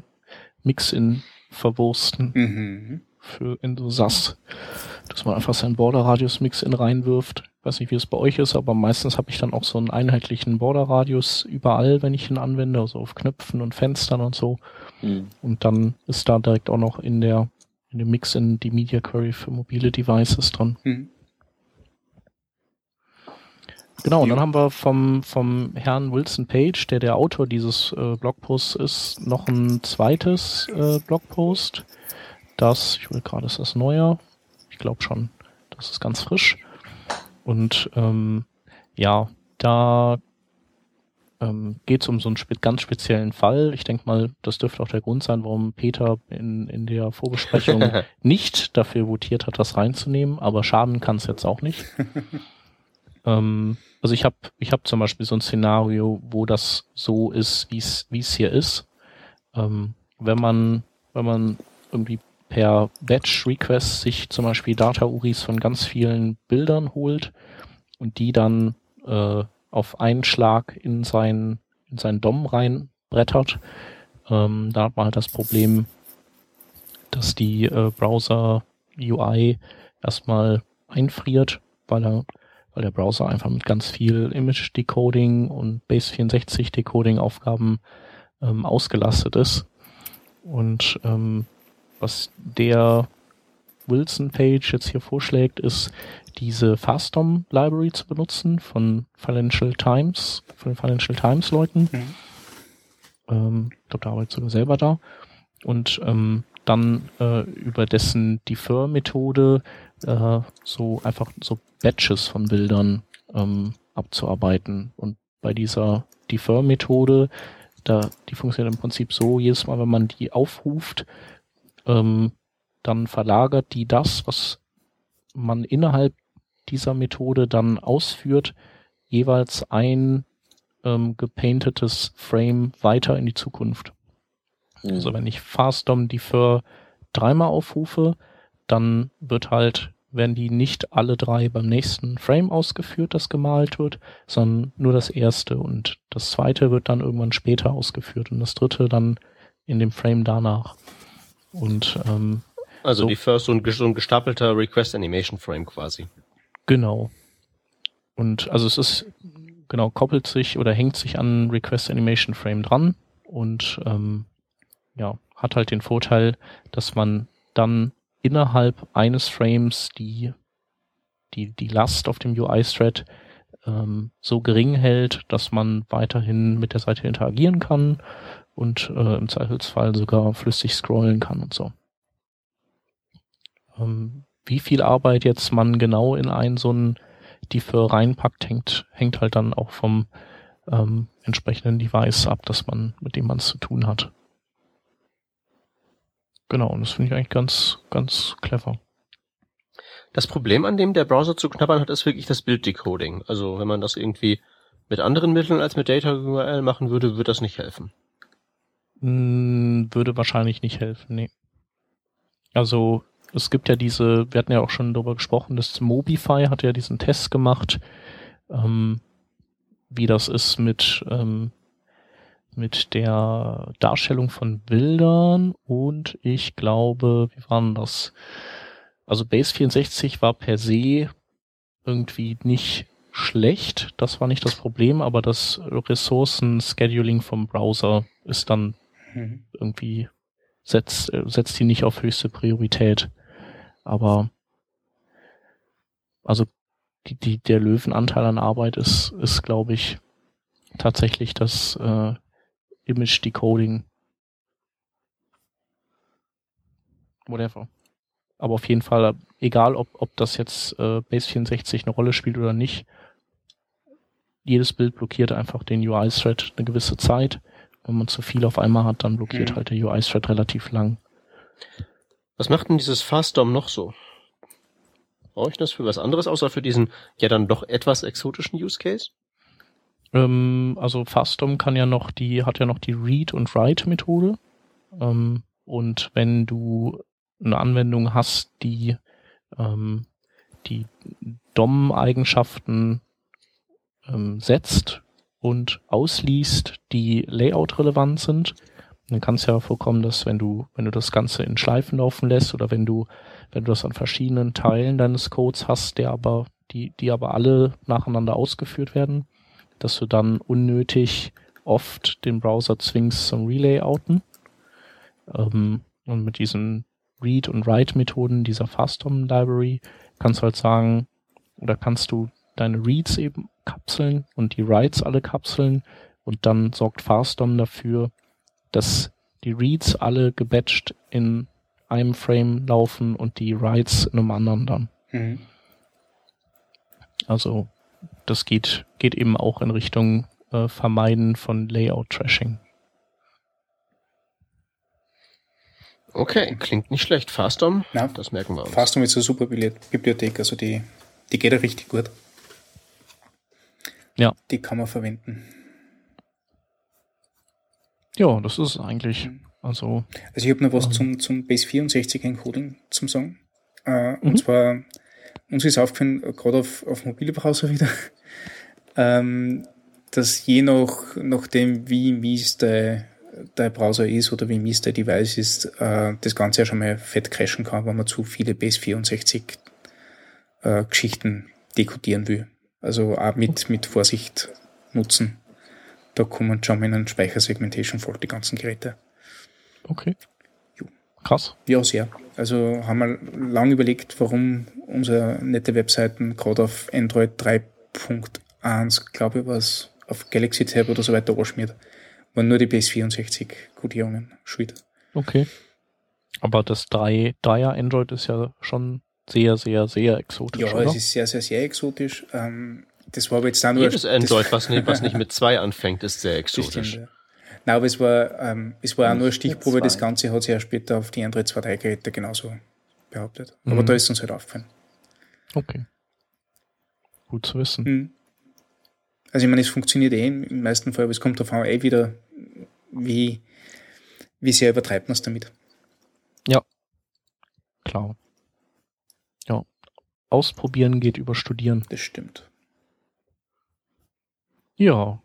Mix-In verwursten
Mhm.
für in so SAS. Dass man einfach seinen Border-Radius Mix-In reinwirft. Weiß nicht, wie es bei euch ist, aber meistens habe ich dann auch so einen einheitlichen Border-Radius überall, wenn ich ihn anwende, also auf Knöpfen und Fenstern und so.
Hm.
Und dann ist da direkt auch noch in der in dem Mix-In die Media Query für mobile Devices dran.
Mhm.
Genau, und dann haben wir vom, vom Herrn Wilson Page, der der Autor dieses äh, Blogposts ist, noch ein zweites äh, Blogpost. Das, ich will gerade, ist das neuer? Ich glaube schon, das ist ganz frisch. Und ähm, ja, da ähm, geht es um so einen ganz speziellen Fall. Ich denke mal, das dürfte auch der Grund sein, warum Peter in, in der Vorbesprechung nicht dafür votiert hat, das reinzunehmen, aber schaden kann es jetzt auch nicht. ähm, also ich habe ich hab zum Beispiel so ein Szenario, wo das so ist, wie es hier ist. Ähm, wenn man wenn man irgendwie per Batch Request sich zum Beispiel Data URIs von ganz vielen Bildern holt und die dann äh, auf einen Schlag in sein in seinen DOM reinbrettert, ähm, da hat man halt das Problem, dass die äh, Browser UI erstmal einfriert, weil er weil der Browser einfach mit ganz viel Image Decoding und Base64 Decoding Aufgaben ähm, ausgelastet ist. Und ähm, was der Wilson Page jetzt hier vorschlägt, ist diese FastDOM Library zu benutzen von Financial Times, von den Financial Times Leuten. Mhm. Ähm, ich glaube, der arbeitet sogar selber da. Und ähm, dann äh, über dessen Defer-Methode äh, so einfach so Batches von Bildern ähm, abzuarbeiten. Und bei dieser Defer-Methode, da, die funktioniert im Prinzip so, jedes Mal, wenn man die aufruft, ähm, dann verlagert die das, was man innerhalb dieser Methode dann ausführt, jeweils ein ähm, gepaintetes Frame weiter in die Zukunft. Mhm. Also wenn ich FastDOM Defer dreimal aufrufe, dann wird halt, werden die nicht alle drei beim nächsten Frame ausgeführt, das gemalt wird, sondern nur das erste und das zweite wird dann irgendwann später ausgeführt und das dritte dann in dem Frame danach. Und ähm,
also so, die First so ein, so ein gestapelter Request Animation Frame quasi.
Genau. Und also es ist genau koppelt sich oder hängt sich an Request Animation Frame dran und ähm, ja hat halt den Vorteil, dass man dann innerhalb eines Frames die die die Last auf dem UI-Thread ähm, so gering hält, dass man weiterhin mit der Seite interagieren kann und äh, im Zweifelsfall sogar flüssig scrollen kann und so. Ähm, wie viel Arbeit jetzt man genau in einen so ein Defer reinpackt, hängt, hängt halt dann auch vom ähm, entsprechenden Device ab, dass man, mit dem man es zu tun hat. Genau, und das finde ich eigentlich ganz, ganz clever.
Das Problem, an dem der Browser zu knabbern hat, ist wirklich das Bilddecoding. Also wenn man das irgendwie mit anderen Mitteln als mit Data URL machen würde, würde das nicht helfen.
Hm, würde wahrscheinlich nicht helfen, nee. Also es gibt ja diese, wir hatten ja auch schon darüber gesprochen, das Mobify hat ja diesen Test gemacht, ähm, wie das ist mit, ähm, mit der Darstellung von Bildern und ich glaube, wie war denn das? Also Base 64 war per se irgendwie nicht schlecht, das war nicht das Problem, aber das Ressourcen-Scheduling vom Browser ist dann mhm. irgendwie setzt, setzt die nicht auf höchste Priorität. Aber also die, die, der Löwenanteil an Arbeit ist, ist glaube ich, tatsächlich das äh, Image Decoding. Whatever. Aber auf jeden Fall, egal ob, ob das jetzt äh, Base 64 eine Rolle spielt oder nicht, jedes Bild blockiert einfach den UI-Thread eine gewisse Zeit. Wenn man zu viel auf einmal hat, dann blockiert mhm. halt der UI-Thread relativ lang.
Was macht denn dieses FastDOM noch so? Brauche ich das für was anderes, außer für diesen ja dann doch etwas exotischen Use Case?
Ähm, also FastDOM kann ja noch die, hat ja noch die Read- und Write-Methode. Ähm, und wenn du eine Anwendung hast, die ähm, die DOM-Eigenschaften ähm, setzt und ausliest, die Layout-relevant sind, dann kann es ja vorkommen, dass wenn du, wenn du das Ganze in Schleifen laufen lässt oder wenn du, wenn du das an verschiedenen Teilen deines Codes hast, der aber, die, die aber alle nacheinander ausgeführt werden, dass du dann unnötig oft den Browser zwingst zum Relayouten. Ähm, und mit diesen Read- und Write-Methoden dieser FastDOM-Library kannst du halt sagen, oder kannst du deine Reads eben kapseln und die Writes alle kapseln und dann sorgt FastDOM dafür, dass die Reads alle gebatcht in einem Frame laufen und die Writes in einem anderen dann. Mhm. Also das geht, geht eben auch in Richtung äh, Vermeiden von Layout-Trashing.
Okay, klingt nicht schlecht. FastDOM, ja, das merken wir uns.
FastDOM ist eine super Bibliothek, also die, die geht ja richtig gut. Ja. Die kann man verwenden.
Ja, das ist eigentlich. Mhm. Also,
also ich habe noch was ähm, zum, zum Base 64 Encoding zum sagen. Äh, mhm. Und zwar, uns ist aufgefallen, gerade auf, auf mobile Browser wieder, ähm, dass je nach, nachdem, wie mies der, der Browser ist oder wie mies der Device ist, äh, das Ganze ja schon mal fett crashen kann, wenn man zu viele Base 64 äh, Geschichten dekodieren will. Also auch mit, mit Vorsicht nutzen. Da kommen schon in einen Speichersegmentation vor die ganzen Geräte.
Okay. Krass.
Ja, sehr. Also haben wir lange überlegt, warum unsere nette Webseiten gerade auf Android 3.1, glaube ich, was auf Galaxy Tab oder so weiter anschmiert, waren nur die PS64 Codierungen schuld.
Okay. Aber das 3, 3er Android ist ja schon sehr, sehr, sehr exotisch.
Ja,
oder?
es ist sehr, sehr, sehr exotisch. Ähm, das war aber jetzt dann nur.
Jedes Android, was nicht, was nicht mit zwei anfängt, ist sehr
das stimmt,
exotisch.
ja. Nein, aber es war, ähm, es war auch nur eine Stichprobe. Das
zwei.
Ganze hat sich ja später auf die Android 2.3 Geräte genauso behauptet. Aber
Mhm.
da ist uns halt aufgefallen.
Okay. Gut zu wissen.
Mhm. Also ich meine, es funktioniert eh im meisten Fall, aber es kommt davon eh wieder, wie, wie sehr übertreibt man es damit.
Klar. Ja. Ausprobieren geht über Studieren.
Das stimmt.
Ja.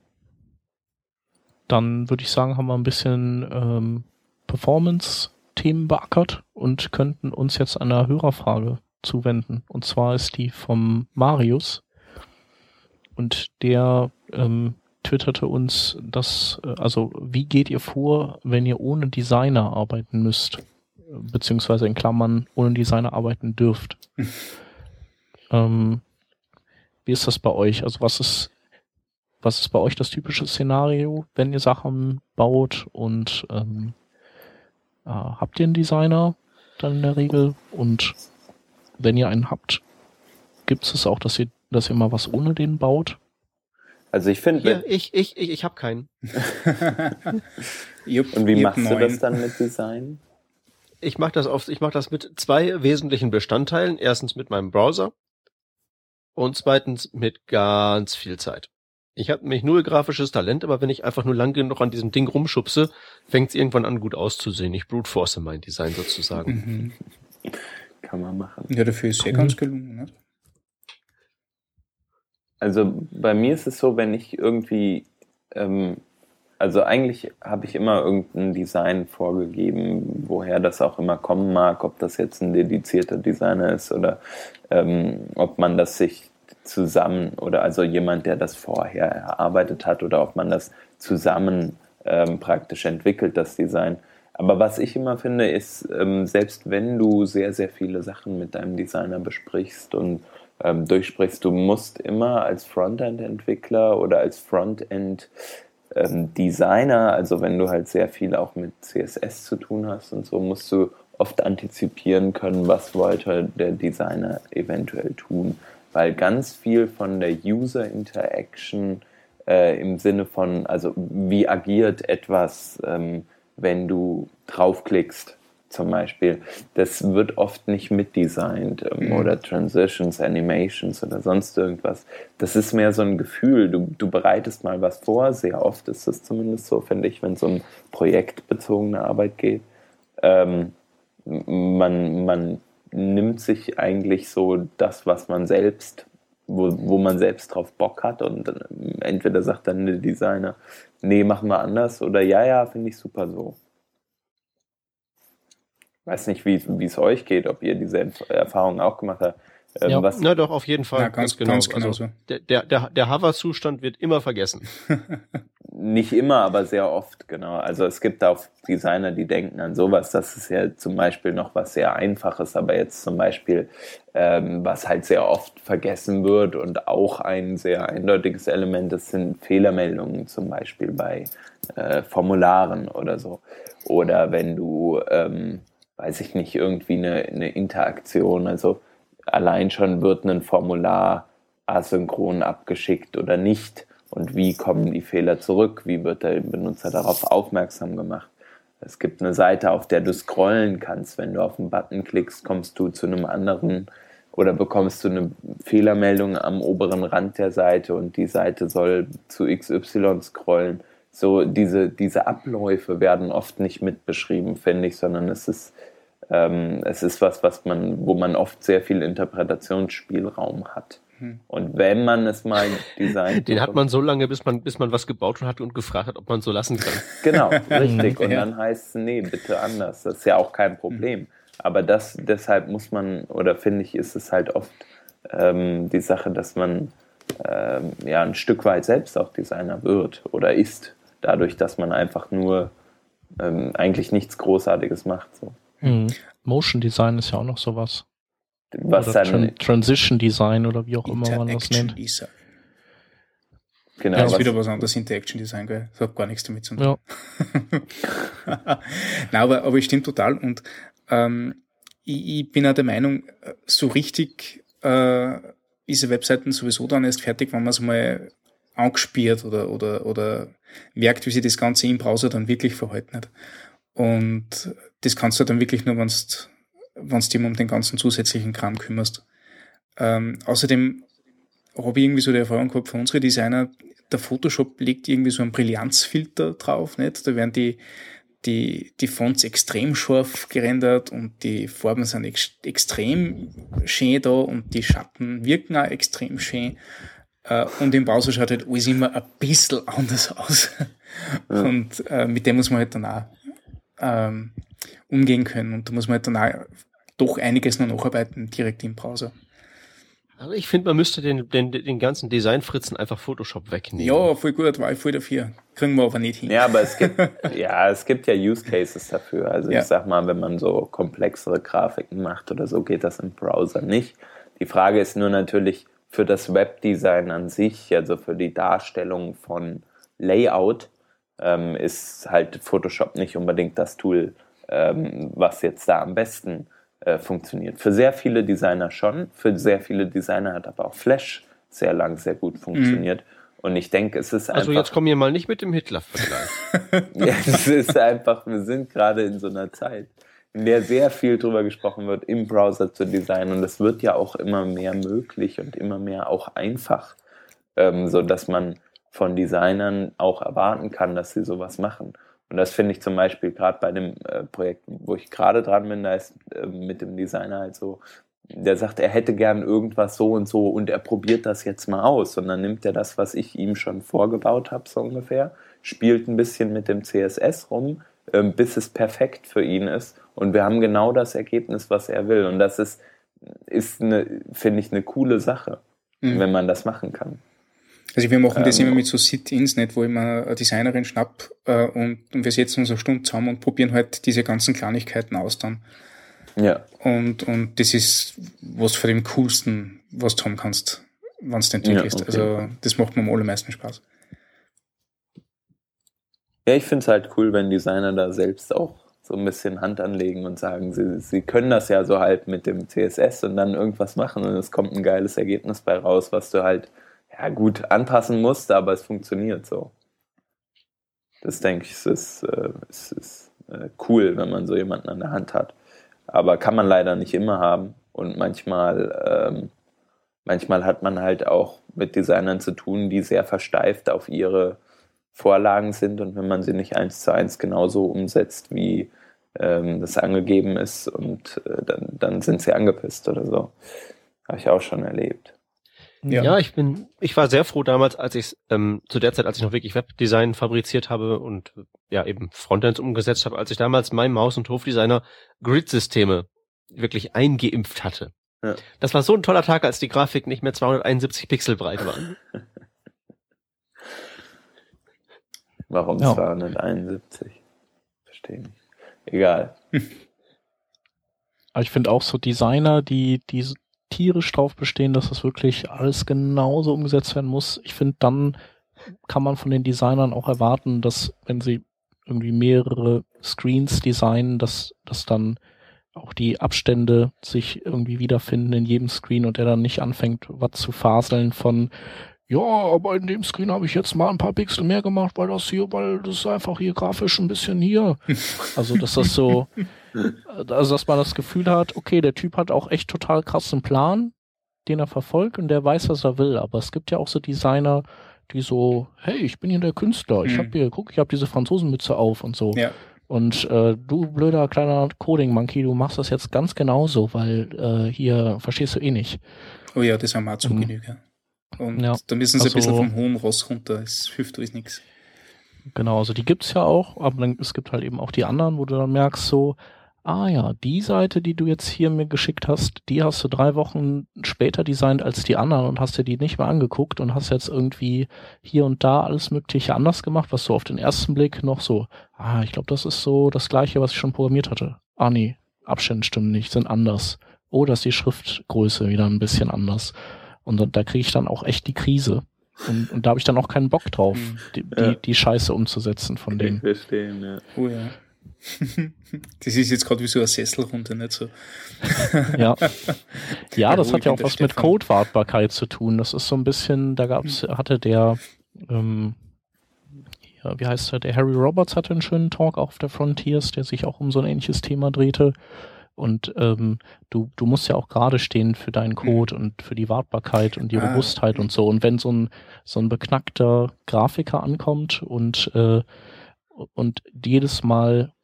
Dann würde ich sagen, haben wir ein bisschen ähm, Performance-Themen beackert und könnten uns jetzt einer Hörerfrage zuwenden. Und zwar ist die vom Marius. Und der ähm, twitterte uns, dass, äh, also wie geht ihr vor, wenn ihr ohne Designer arbeiten müsst? Beziehungsweise in Klammern ohne Designer arbeiten dürft. ähm, wie ist das bei euch? Also was ist was ist bei euch das typische Szenario, wenn ihr Sachen baut und ähm, äh, habt ihr einen Designer dann in der Regel und wenn ihr einen habt, gibt es auch, dass ihr, dass ihr mal was ohne den baut?
Also ich finde,
ich, ich, ich, ich habe keinen.
Jupp,
und wie
ich
machst
hab
du
neun.
das dann mit Design?
Ich mache das auf, ich mache das mit zwei wesentlichen Bestandteilen. Erstens mit meinem Browser und zweitens mit ganz viel Zeit. Ich habe nämlich null grafisches Talent, aber wenn ich einfach nur lang genug an diesem Ding rumschubse, fängt es irgendwann an gut auszusehen. Ich brute force mein Design sozusagen.
Mhm.
Kann man machen.
Ja, dafür ist es eh
Cool.
ganz gelungen. Ne?
Also bei mir ist es so, wenn ich irgendwie, ähm, also eigentlich habe ich immer irgendein Design vorgegeben, woher das auch immer kommen mag, ob das jetzt ein dedizierter Designer ist oder ähm, ob man das sich zusammen oder also jemand, der das vorher erarbeitet hat oder ob man das zusammen ähm, praktisch entwickelt, das Design. Aber was ich immer finde, ist, ähm, selbst wenn du sehr, sehr viele Sachen mit deinem Designer besprichst und ähm, durchsprichst, du musst immer als Frontend-Entwickler oder als Frontend-Designer, also wenn du halt sehr viel auch mit CSS zu tun hast und so, musst du oft antizipieren können, was wollte der Designer eventuell tun. Weil ganz viel von der User Interaction äh, im Sinne von, also wie agiert etwas, ähm, wenn du draufklickst, zum Beispiel, das wird oft nicht mitdesignt ähm,
Mhm.
oder Transitions, Animations oder sonst irgendwas. Das ist mehr so ein Gefühl. Du, du bereitest mal was vor. Sehr oft ist das zumindest so, finde ich, wenn es um projektbezogene Arbeit geht. Ähm, man, man nimmt sich eigentlich so das, was man selbst, wo, wo man selbst drauf Bock hat und entweder sagt dann der Designer, nee, machen wir anders oder ja, ja, finde ich super so. Weiß nicht, wie es euch geht, ob ihr diese Erf- Erfahrung auch gemacht habt. Ähm,
Ja.
was,
Na doch, auf jeden Fall.
Ja, ganz- ganz genau
also,
so.
der, der, der, der Hover-Zustand wird immer vergessen.
Nicht immer, aber sehr oft, genau. Also es gibt auch Designer, die denken an sowas. Das ist ja zum Beispiel noch was sehr Einfaches, aber jetzt zum Beispiel, ähm, was halt sehr oft vergessen wird und auch ein sehr eindeutiges Element, das sind Fehlermeldungen zum Beispiel bei äh, Formularen oder so. Oder wenn du, ähm, weiß ich nicht, irgendwie eine, eine Interaktion, also allein schon wird ein Formular asynchron abgeschickt oder nicht und wie kommen die Fehler zurück, wie wird der Benutzer darauf aufmerksam gemacht. Es gibt eine Seite, auf der du scrollen kannst. Wenn du auf einen Button klickst, kommst du zu einem anderen oder bekommst du eine Fehlermeldung am oberen Rand der Seite und die Seite soll zu XY scrollen. So diese, diese Abläufe werden oft nicht mitbeschrieben, finde ich, sondern es ist, ähm, es ist was, was man, wo man oft sehr viel Interpretationsspielraum hat.
Hm.
Und wenn man es mal designt,
Den hat man so lange, bis man, bis man was gebaut hat und gefragt hat, ob man so lassen kann.
Genau, richtig. Und
Ja.
dann heißt es, nee, bitte anders. Das ist ja auch kein Problem. Aber das, deshalb muss man, oder finde ich, ist es halt oft ähm, die Sache, dass man ähm, ja ein Stück weit selbst auch Designer wird oder ist, dadurch, dass man einfach nur ähm, eigentlich nichts Großartiges macht. So.
Mhm. Motion Design ist ja auch noch sowas.
Was
oder
dann,
Tran Transition Design oder wie auch immer man das nennt.
Design.
genau,
Ja, das ist wieder was anderes, Interaction Design, gell? Das hat gar nichts damit zu tun.
Ja.
Nein, aber, aber ich stimme total und ähm, ich, ich bin auch der Meinung, so richtig äh, ist eine Webseite sowieso dann erst fertig, wenn man es mal angespielt oder, oder, oder merkt, wie sich das Ganze im Browser dann wirklich verhalten hat. Und das kannst du dann wirklich nur, wenn du dich um den ganzen zusätzlichen Kram kümmerst. Ähm, außerdem habe ich irgendwie so die Erfahrung gehabt von unseren Designer, der Photoshop legt irgendwie so einen Brillanzfilter drauf, nicht? Da werden die, die, die Fonts extrem scharf gerendert und die Farben sind ex extrem schön da und die Schatten wirken auch extrem schön. Äh, und im Browser schaut halt alles immer ein bisschen anders aus.
Ja.
Und äh, mit dem muss man halt dann auch ähm, umgehen können. Und da muss man halt dann auch doch einiges noch nacharbeiten direkt im Browser.
Also ich finde, man müsste den, den, den ganzen Designfritzen einfach Photoshop wegnehmen.
Ja, voll gut, war ich voll dafür. Kriegen wir aber nicht hin.
Ja, aber es gibt, ja, es gibt ja Use Cases dafür. Also
Ja.
ich sag mal, wenn man so komplexere Grafiken macht oder so, geht das im Browser nicht. Die Frage ist nur natürlich für das Webdesign an sich, also für die Darstellung von Layout, ähm, ist halt Photoshop nicht unbedingt das Tool, ähm, was jetzt da am besten äh, funktioniert. Für sehr viele Designer schon, für sehr viele Designer hat aber auch Flash sehr lang sehr gut funktioniert. Und ich denke, es ist
Also
einfach
jetzt komm hier mal nicht mit dem Hitler-Vergleich.
ja, es ist einfach, wir sind gerade in so einer Zeit, in der sehr viel drüber gesprochen wird, im Browser zu designen. Und es wird ja auch immer mehr möglich und immer mehr auch einfach, ähm, so dass man von Designern auch erwarten kann, dass sie sowas machen. Und das finde ich zum Beispiel gerade bei dem äh, Projekt, wo ich gerade dran bin, da ist äh, mit dem Designer halt so, der sagt, er hätte gern irgendwas so und so und er probiert das jetzt mal aus. Und dann nimmt er das, was ich ihm schon vorgebaut habe, so ungefähr, spielt ein bisschen mit dem CSS rum, ähm, bis es perfekt für ihn ist. Und wir haben genau das Ergebnis, was er will. Und das ist, ist eine, finde ich, eine coole Sache,
Mhm.
wenn man das machen kann.
Also wir machen das
Ähm,
immer mit so Sit-ins, nicht, wo ich mir eine Designerin schnapp äh, und, und wir setzen uns eine Stunde zusammen und probieren halt diese ganzen Kleinigkeiten aus dann.
Ja,
Und, und das ist was von dem coolsten, was du haben kannst, wenn du entwickelst.
Ja, auf jeden
also das macht mir am allermeisten Spaß.
Ja, ich finde es halt cool, wenn Designer da selbst auch so ein bisschen Hand anlegen und sagen, sie, sie können das ja so halt mit dem CSS und dann irgendwas machen und es kommt ein geiles Ergebnis bei raus, was du halt, ja gut, anpassen musst, aber es funktioniert so. Das denke ich, es ist, äh, es ist äh, cool, wenn man so jemanden an der Hand hat. Aber kann man leider nicht immer haben und manchmal, ähm, manchmal hat man halt auch mit Designern zu tun, die sehr versteift auf ihre Vorlagen sind und wenn man sie nicht eins zu eins genauso umsetzt, wie ähm, das angegeben ist, und äh, dann, dann sind sie angepisst oder so. Habe ich auch schon erlebt.
Ja.
Ja, ich bin, ich war sehr froh damals, als ich ähm, zu der Zeit, als ich noch wirklich Webdesign fabriziert habe und äh, ja eben Frontends umgesetzt habe, als ich damals mein Maus- und Hofdesigner Grid-Systeme wirklich eingeimpft hatte.
Ja.
Das war so ein toller Tag, als die Grafik nicht mehr 271 Pixel breit war.
Warum
Ja.
271? Verstehe nicht. Egal.
Aber ich finde auch so Designer, die, die tierisch drauf bestehen, dass das wirklich alles genauso umgesetzt werden muss. Ich finde, dann kann man von den Designern auch erwarten, dass wenn sie irgendwie mehrere Screens designen, dass, dass dann auch die Abstände sich irgendwie wiederfinden in jedem Screen und der dann nicht anfängt, was zu faseln von ja, aber in dem Screen habe ich jetzt mal ein paar Pixel mehr gemacht, weil das hier, weil das ist einfach hier grafisch ein bisschen hier. Also, dass das so, also, dass man das Gefühl hat, okay, der Typ hat auch echt total krassen Plan, den er verfolgt und der weiß, was er will. Aber es gibt ja auch so Designer, die so, hey, ich bin hier der Künstler, ich
Mhm.
hab hier, guck, ich hab diese Franzosenmütze auf und so.
Ja.
Und äh, du blöder kleiner Coding-Monkey, du machst das jetzt ganz genauso, weil äh, hier verstehst du eh nicht.
Oh ja, das haben wir auch zu
Mhm.
Genüge. Und
Ja.
da müssen sie
Also-
ein bisschen vom hohen Ross runter. Es hilft uns nichts.
Genau, also die gibt's ja auch, aber dann, es gibt halt eben auch die anderen, wo du dann merkst so, ah ja, die Seite, die du jetzt hier mir geschickt hast, die hast du drei Wochen später designt als die anderen und hast dir die nicht mehr angeguckt und hast jetzt irgendwie hier und da alles Mögliche anders gemacht, was so auf den ersten Blick noch so, ah, ich glaube, das ist so das gleiche, was ich schon programmiert hatte. Ah nee, Abstände stimmen nicht, sind anders. Oh, da ist die Schriftgröße wieder ein bisschen anders. Und da, da kriege ich dann auch echt die Krise. Und, und da habe ich dann auch keinen Bock drauf,
Mhm.
die,
Ja.
die, die Scheiße umzusetzen von
Ich
denen.
verstehe, ja.
Oh ja. Das ist jetzt gerade wie so eine Sesselrunde, nicht so.
Ja, ja das hat ja auch was mit
Stefan.
Codewartbarkeit zu tun. Das ist so ein bisschen, da gab's, hatte der, ähm, ja, wie heißt er, der Harry Roberts hatte einen schönen Talk auch auf der Frontiers, der sich auch um so ein ähnliches Thema drehte. Und ähm, du, du musst ja auch gerade stehen für deinen Code und für die Wartbarkeit und die
Ah.
Robustheit und so. Und wenn so ein, so ein beknackter Grafiker ankommt und, äh, und jedes Mal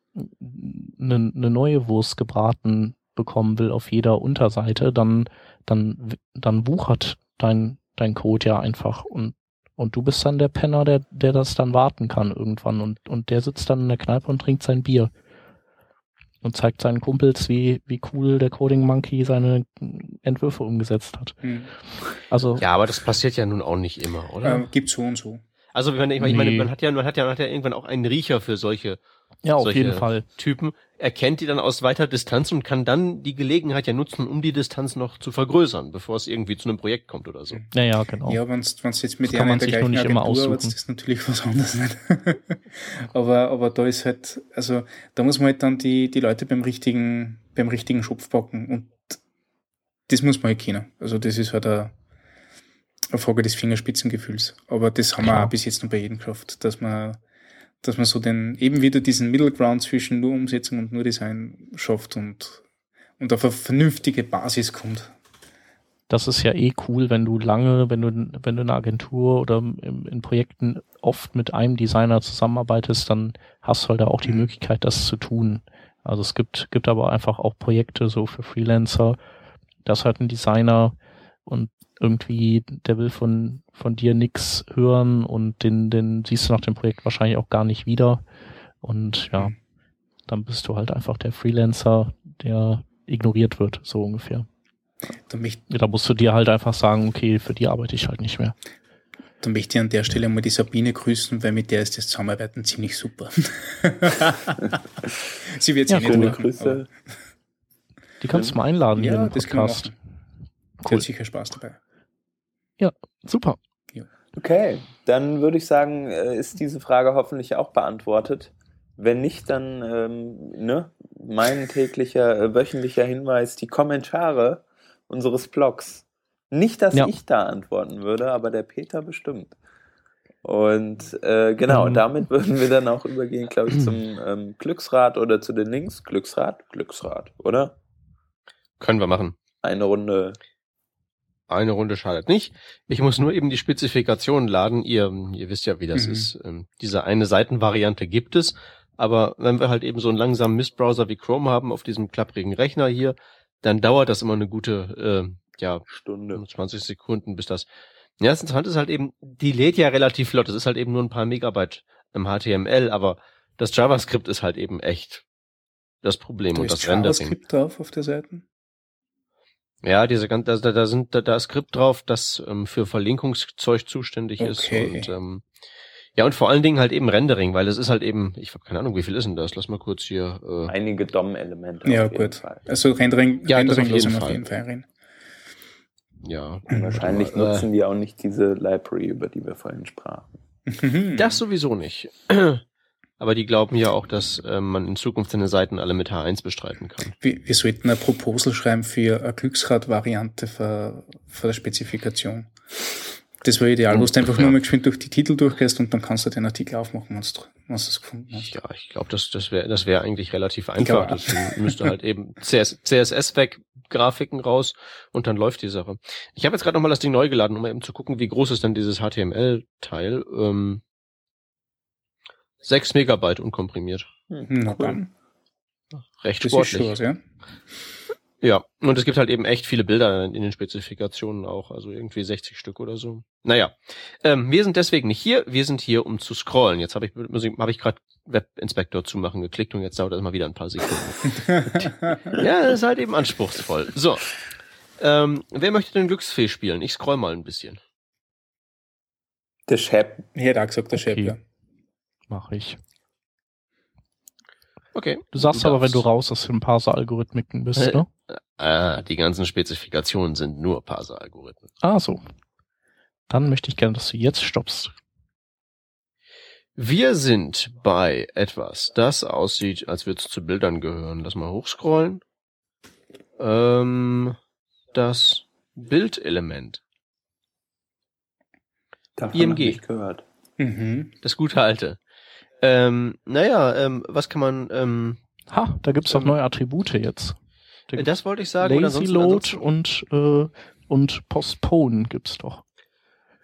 eine, eine neue Wurst gebraten bekommen will auf jeder Unterseite, dann, dann, dann wuchert dein, dein Code ja einfach und, und du bist dann der Penner, der, der das dann warten kann irgendwann und, und der sitzt dann in der Kneipe und trinkt sein Bier und zeigt seinen Kumpels, wie, wie cool der Coding Monkey seine Entwürfe umgesetzt hat.
Hm.
Also,
Ja, aber das passiert ja nun auch nicht immer, oder?
Ähm, gibt so und so.
Also ich meine, ich meine,
Nee.
man hat ja, man hat ja, man hat ja irgendwann auch einen Riecher für solche
ja, auf
solche
jeden Fall.
Typen, erkennt die dann aus weiter Distanz und kann dann die Gelegenheit ja nutzen, um die Distanz noch zu vergrößern, bevor es irgendwie zu einem Projekt kommt oder so.
Naja, genau.
Ja, wenn du jetzt mit einer der gleichen
nicht immer
Agentur
aussuchen.
ist natürlich was anderes nicht. aber, aber da ist halt, also da muss man halt dann die, die Leute beim richtigen, beim richtigen Schopf packen und das muss man halt kennen. Also das ist halt eine, eine Frage des Fingerspitzengefühls. Aber das haben wir
Klar.
auch bis jetzt noch bei jedem geschafft, dass man, dass man so den, eben wieder diesen Middle Ground zwischen nur Umsetzung und nur Design schafft und, und auf eine vernünftige Basis kommt.
das ist ja eh cool, wenn du lange, wenn du, wenn du in einer Agentur oder in, in Projekten oft mit einem Designer zusammenarbeitest, dann hast du halt auch die
Mhm.
Möglichkeit, das zu tun. Also es gibt, gibt aber einfach auch Projekte so für Freelancer, dass halt ein Designer und irgendwie, der will von, von dir nix hören und den, den siehst du nach dem Projekt wahrscheinlich auch gar nicht wieder. Und ja,
Mhm.
dann bist du halt einfach der Freelancer, der ignoriert wird, so ungefähr.
Da
Ja, musst du dir halt einfach sagen, okay, für die arbeite ich halt nicht mehr.
Da möchte ich an der Stelle mal die Sabine grüßen, weil mit der ist das Zusammenarbeiten ziemlich super. Sie wird
Ja,
sich nicht lachen,
Grüße.
aber
Die kannst du mal einladen hier
Ja,
im
das kann man
Podcast.
machen.
Cool.
hat sicher Spaß dabei.
Super.
Okay, dann würde ich sagen, äh, ist diese Frage hoffentlich auch beantwortet. Wenn nicht, dann ähm, ne, mein täglicher, äh, wöchentlicher Hinweis, die Kommentare unseres Blogs. Nicht, dass
Ja.
ich da antworten würde, aber der Peter bestimmt. Und äh, genau,
Mhm.
damit würden wir dann auch übergehen, glaube ich, zum ähm, Glücksrad oder zu den Links. Glücksrad? Glücksrad, oder?
Können wir machen.
Eine Runde.
Eine Runde schadet nicht. Ich muss nur eben die Spezifikation laden. Ihr, ihr wisst ja, wie das
Mhm.
ist. Ähm, diese eine Seitenvariante gibt es. Aber wenn wir halt eben so einen langsamen Mistbrowser wie Chrome haben auf diesem klapprigen Rechner hier, dann dauert das immer eine gute, äh, ja,
Stunde.
20 Sekunden, bis das. Ja, das Interessante ist halt eben, die lädt ja relativ flott. Das ist halt eben nur ein paar Megabyte im HTML, aber das JavaScript ist halt eben echt das Problem
Da
und das Rendering.
JavaScript drauf auf der Seite.
Ja, diese ganze, da, da sind da, da ist Skript drauf, das ähm, für Verlinkungszeug zuständig ist
Okay.
und ähm, ja und vor allen Dingen halt eben Rendering, weil es ist halt eben, ich habe keine Ahnung, wie viel ist denn das? Lass mal kurz hier. Äh,
Einige DOM-Elemente.
Ja,
auf jeden
gut.
Fall.
Also Rendering,
Ja, das
Rendering
auf jeden
auf jeden Fall rein.
ja.
Wahrscheinlich
Aber, äh,
nutzen die auch nicht diese Library, über die wir vorhin sprachen.
Das sowieso nicht. Aber die glauben ja auch, dass ähm, man in Zukunft seine Seiten alle mit H1 bestreiten kann.
wir, wir sollten ein Proposal schreiben für eine Glücksrad-Variante für, für der Spezifikation. Das war ideal, wo du einfach
Ja.
nur mal geschwind durch die Titel durchgehst und dann kannst du den Artikel aufmachen, wenn du es gefunden hast.
Ja, ich glaube, das, das wäre das wäre eigentlich relativ einfach. Das müsste halt eben CS, CSS weg, Grafiken raus und dann läuft die Sache. Ich habe jetzt gerade nochmal das Ding neu geladen, um eben zu gucken, wie groß ist denn dieses HTML-Teil. Ähm, 6 Megabyte unkomprimiert.
Na dann,
Recht
das ist
sportlich.
was, ja.
Ja, und es gibt halt eben echt viele Bilder in den Spezifikationen auch, also irgendwie 60 Stück oder so. Naja, ähm, wir sind deswegen nicht hier, wir sind hier, um zu scrollen. Jetzt habe ich, hab ich gerade Webinspektor zumachen geklickt und jetzt dauert das mal wieder ein paar Sekunden. ja, das ist halt eben anspruchsvoll. So, ähm, wer möchte denn Glücksfee spielen? Ich scroll mal ein bisschen.
Der Shep.
Ich hätte auch gesagt, der okay. Shep, ja.
Mach ich.
Okay.
Du sagst du aber, wenn du raus aus den Parser-Algorithmiken bist, äh, ne?
Ah, die ganzen Spezifikationen sind nur Parser-Algorithmen.
Ah, so. Dann möchte ich gerne, dass du jetzt stoppst.
Wir sind bei etwas, das aussieht, als würde es zu Bildern gehören. Lass mal hochscrollen. Ähm, das Bildelement.
Davon IMG. Ich gehört.
Mhm. Das gute alte. Ähm, naja, ähm, was kann man. Ähm,
ha, da gibt's doch ähm, neue Attribute jetzt.
Da das wollte ich sagen.
Lazy Load und, äh, und Postpone gibt's doch.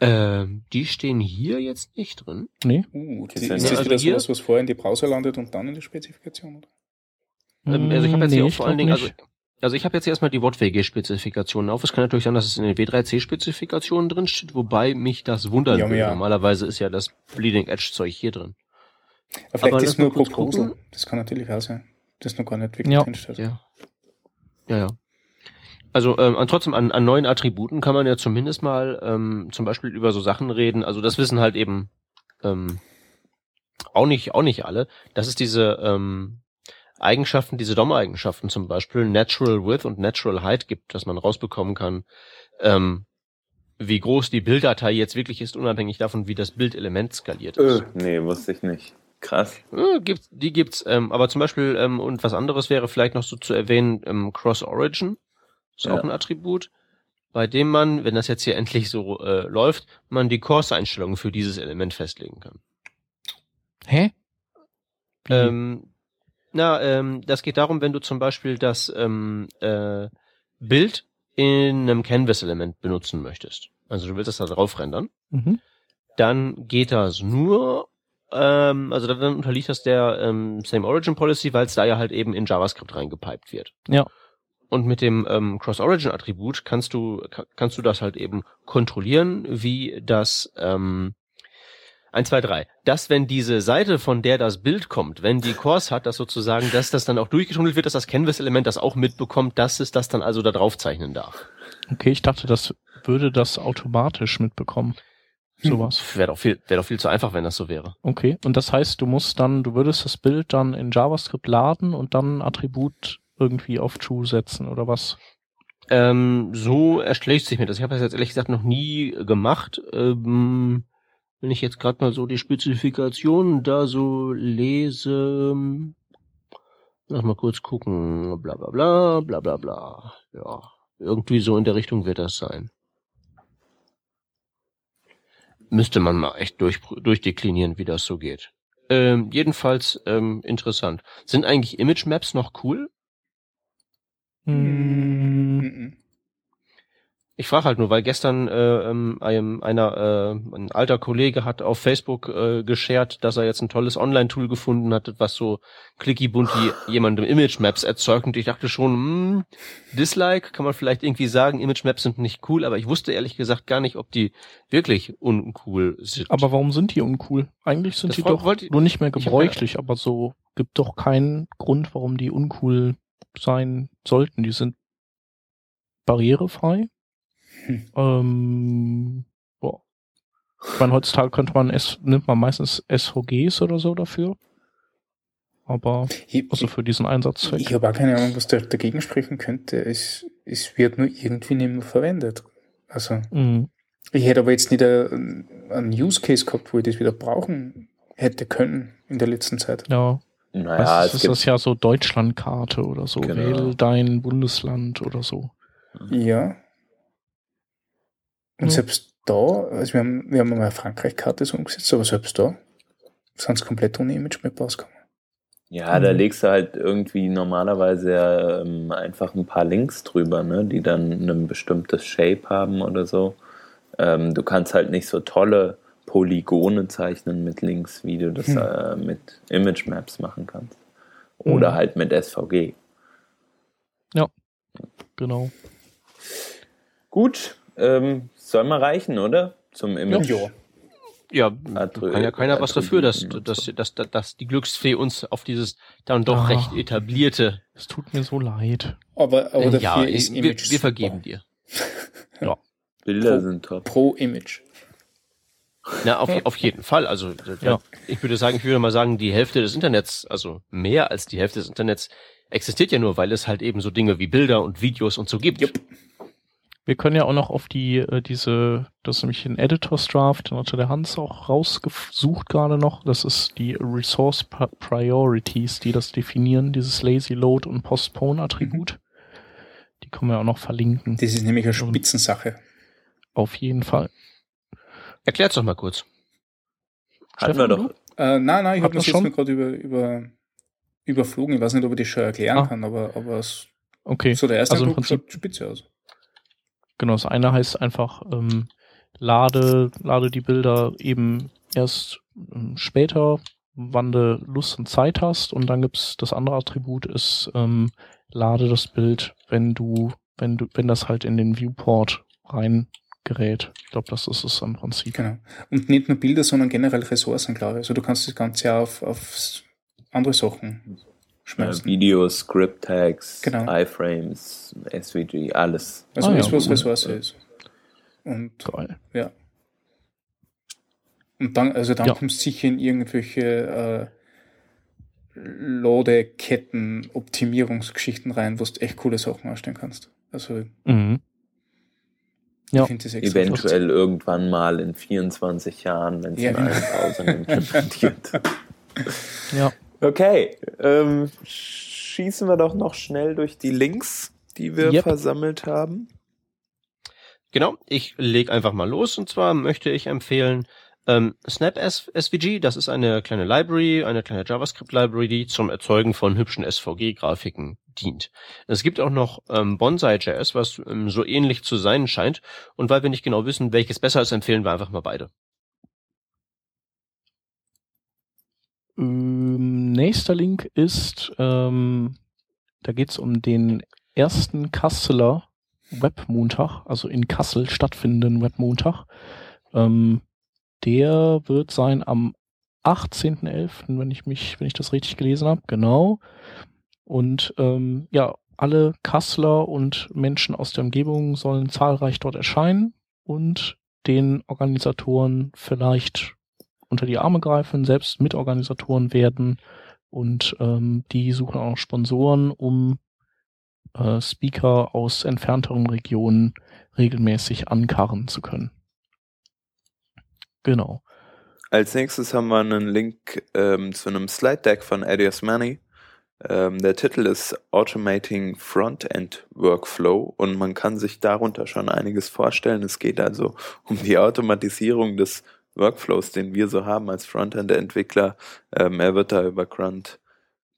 Ähm, die stehen hier jetzt nicht drin.
Nee.
Uh, die, ist das also wieder sowas, was vorher in die Browser landet und dann in die Spezifikation? Oder?
Ähm, also ich habe jetzt nee, hier auch vor allen Dingen, also also ich habe jetzt erstmal die WOT-WG-Spezifikationen auf. Es kann natürlich sein, dass es in den W3C-Spezifikationen drin steht, wobei mich das wundern ja, würde. Ja. Normalerweise ist ja das Bleeding Edge-Zeug hier drin.
Aber vielleicht Aber ist nur Proposal. Das kann natürlich auch sein. Das noch gar nicht wirklich
ja. drinsteht. Ja. Ja, ja. Also ähm, trotzdem an, an neuen Attributen kann man ja zumindest mal ähm, zum Beispiel über so Sachen reden. Also das wissen halt eben ähm, auch nicht auch nicht alle. Das ist diese ähm, Eigenschaften, diese DOM-Eigenschaften zum Beispiel, Natural Width und Natural Height gibt, dass man rausbekommen kann, ähm, wie groß die Bilddatei jetzt wirklich ist, unabhängig davon, wie das Bildelement skaliert ist. Äh,
nee, wusste ich nicht. Krass.
Äh, gibt, die gibt's, ähm, aber zum Beispiel, ähm, und was anderes wäre vielleicht noch so zu erwähnen, ähm, Cross Origin ist ja. auch ein Attribut, bei dem man, wenn das jetzt hier endlich so äh, läuft, man die Course-Einstellungen für dieses Element festlegen kann.
Hä?
Ähm, na, ähm, das geht darum, wenn du zum Beispiel das ähm, äh, Bild in einem Canvas-Element benutzen möchtest. Also du willst das da drauf rendern. Mhm. Dann geht das nur, ähm, also dann unterliegt das der ähm, Same Origin Policy, weil es da ja halt eben in JavaScript reingepiped wird.
Ja.
Und mit dem ähm, Cross-Origin-Attribut kannst du kannst du das halt eben kontrollieren, wie das ähm, 1, 2, 3. Dass, wenn diese Seite, von der das Bild kommt, wenn die Course hat, das sozusagen, dass das dann auch durchgeschundelt wird, dass das Canvas-Element das auch mitbekommt, dass es das dann also da drauf zeichnen darf.
Okay, ich dachte, das würde das automatisch mitbekommen. Hm. Sowas.
Wäre doch viel, wäre doch viel zu einfach, wenn das so wäre.
Okay. Und das heißt, du musst dann, du würdest das Bild dann in JavaScript laden und dann ein Attribut irgendwie auf True setzen oder was?
Ähm, so erschlägt sich mir das. Ich habe das jetzt ehrlich gesagt noch nie gemacht. Ähm, wenn ich jetzt gerade mal so die Spezifikationen da so lese, lass mal kurz gucken, bla bla bla, bla bla bla. Ja, irgendwie so in der Richtung wird das sein. Müsste man mal echt durch, durchdeklinieren, wie das so geht. Ähm, jedenfalls ähm, interessant. Sind eigentlich Image Maps noch cool?
Hm.
Ich frage halt nur, weil gestern äh, ähm, ein, einer, äh, ein alter Kollege hat auf Facebook äh, geshared, dass er jetzt ein tolles Online-Tool gefunden hat, was so clicky bunti jemandem Image Maps erzeugt. Und ich dachte schon, hm, Dislike, kann man vielleicht irgendwie sagen, Image Maps sind nicht cool, aber ich wusste ehrlich gesagt gar nicht, ob die wirklich uncool sind.
Aber warum sind die uncool? Eigentlich sind das die doch wollte, nur nicht mehr gebräuchlich, aber so gibt doch keinen Grund, warum die uncool sein sollten. Die sind barrierefrei hm. Ähm, boah. Ich meine, heutzutage könnte man es, nimmt man meistens SVGs oder so dafür. Aber ich, also für diesen Einsatzzweck.
Ich habe auch keine Ahnung, was da dagegen sprechen könnte. Es, es wird nur irgendwie nicht mehr verwendet. Also mhm. ich hätte aber jetzt nicht einen Use Case gehabt, wo ich das wieder brauchen hätte können in der letzten Zeit.
Ja. Naja, Meistens ist das ja so Deutschlandkarte oder so. Genau. Wähl dein Bundesland oder so.
Ja. Und mhm. selbst da, also wir haben, wir haben mal eine Frankreich-Karte so umgesetzt, aber selbst da sind es komplett ohne Image-Map rausgekommen.
Ja, mhm. da legst du halt irgendwie normalerweise ähm, einfach ein paar Links drüber, ne, die dann ein bestimmtes Shape haben oder so. Ähm, du kannst halt nicht so tolle Polygone zeichnen mit Links, wie du das mhm. äh, mit Image Maps machen kannst. Oder mhm. halt mit SVG.
Ja. genau.
Gut, ähm, soll mal reichen, oder? Zum Image.
Ja.
Ja, kann ja keiner was dafür, dass, dass, dass, dass, dass die Glücksfee uns auf dieses dann doch
Ah.
recht etablierte.
Es tut mir so leid.
Aber, aber dafür
ja,
ist
wir,
Image
wir vergeben dir.
Bilder
Pro-
sind top.
Pro Image.
Na, auf, auf jeden Fall. Also
Ja.
ich würde sagen, ich würde mal sagen, die Hälfte des Internets, also mehr als die Hälfte des Internets, existiert ja nur, weil es halt eben so Dinge wie Bilder und Videos und so gibt.
Jupp.
Wir können ja auch noch auf die, äh, diese, das ist nämlich ein Editor's Draft, den hatte der Hans auch rausgesucht gerade noch. Das ist die Resource Pri- Priorities, die das definieren, dieses Lazy Load und Postpone Attribut. Die können wir auch noch verlinken.
Das ist nämlich eine Spitzensache.
Auf jeden Fall.
Erklär's doch mal kurz.
Hatten wir doch.
Äh, nein, nein, ich
Hat
habe
das
jetzt gerade über, über, überflogen. Ich weiß nicht, ob ich das schon erklären
Ah.
kann, aber, aber es,
Okay.
so der erste
also im
Eindruck
Prinzip
schaut spitze aus.
Genau, das eine heißt einfach, ähm, lade, lade die Bilder eben erst ähm, später, wann du Lust und Zeit hast. Und dann gibt's das andere Attribut ist, ähm, lade das Bild, wenn du, wenn du, wenn das halt in den Viewport reingerät. Ich glaube, das ist es im Prinzip.
Genau. Und nicht nur Bilder, sondern generell Ressourcen, glaube ich. Also du kannst das Ganze ja auf, auf andere Sachen schmeißen.
Videos, Script Tags,
Genau.
iFrames, SVG, alles.
also alles,
ja,
was
cool.
Ressource ist. Und
Geil.
ja. Und dann, also dann
Ja.
kommst du sicher in irgendwelche äh, Lodeketten, Optimierungsgeschichten rein, wo du echt coole Sachen ausstellen kannst. Also
Mhm. Ja.
ich finde das extra
Eventuell irgendwann mal in 24 Jahren, wenn es
Ja,
in allen Browsern implementiert.
Ja.
Okay, ähm, schießen wir doch noch schnell durch die Links, die wir
Yep.
versammelt haben.
Genau, ich leg einfach mal los und zwar möchte ich empfehlen ähm, Snap SVG, das ist eine kleine Library, eine kleine JavaScript-Library, die zum Erzeugen von hübschen SVG-Grafiken dient. Es gibt auch noch ähm, Bonsai.js, was ähm, so ähnlich zu sein scheint und weil wir nicht genau wissen, welches besser ist, empfehlen wir einfach mal beide.
Ähm, nächster Link ist, ähm, da geht's um den ersten Kasseler Webmontag, also in Kassel stattfindenden Webmontag. Ähm, der wird sein am 18.11., wenn ich mich, wenn ich das richtig gelesen habe, genau. Und ähm, ja, alle Kasseler und Menschen aus der Umgebung sollen zahlreich dort erscheinen und den Organisatoren vielleicht unter die Arme greifen, selbst Mitorganisatoren werden und ähm, die suchen auch Sponsoren, um äh, Speaker aus entfernteren Regionen regelmäßig ankarren zu können. Genau.
Als nächstes haben wir einen Link ähm, zu einem Slide Deck von Eddie Osmani. Ähm, der Titel ist Automating Frontend Workflow und man kann sich darunter schon einiges vorstellen. Es geht also um die Automatisierung des Workflows, den wir so haben als Frontend-Entwickler. Ähm, er wird da über Grunt,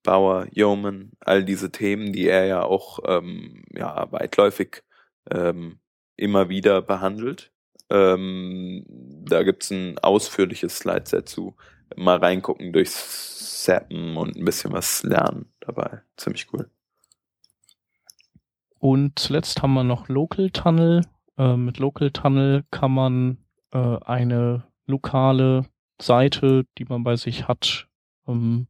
Bauer, Yeoman, all diese Themen, die er ja auch ähm, ja, weitläufig ähm, immer wieder behandelt. Ähm, da gibt's ein ausführliches Slide-Set zu. Mal reingucken, durchs Zappen und ein bisschen was lernen dabei. Ziemlich cool.
Und zuletzt haben wir noch Local Tunnel. Äh, mit Local Tunnel kann man äh, eine lokale Seite, die man bei sich hat, ähm,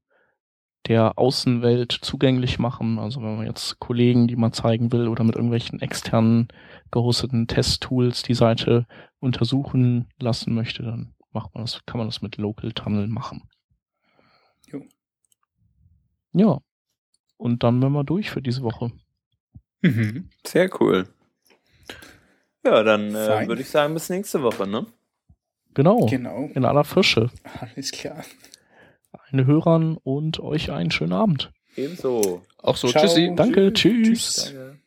der Außenwelt zugänglich machen. Also wenn man jetzt Kollegen, die man zeigen will oder mit irgendwelchen externen gehosteten Testtools die Seite untersuchen lassen möchte, dann macht man das, kann man das mit Local Tunnel machen.
Jo.
Ja. Und dann wären wir durch für diese Woche.
Mhm.
Sehr cool. Ja, dann äh, würde ich sagen, bis nächste Woche, ne?
Genau.
Genau.
In aller Frische.
Alles klar.
Allen Hörern und euch einen schönen Abend.
Ebenso.
Auch so,
Ciao.
tschüssi.
Danke,
Tschüss.
tschüss.
Danke.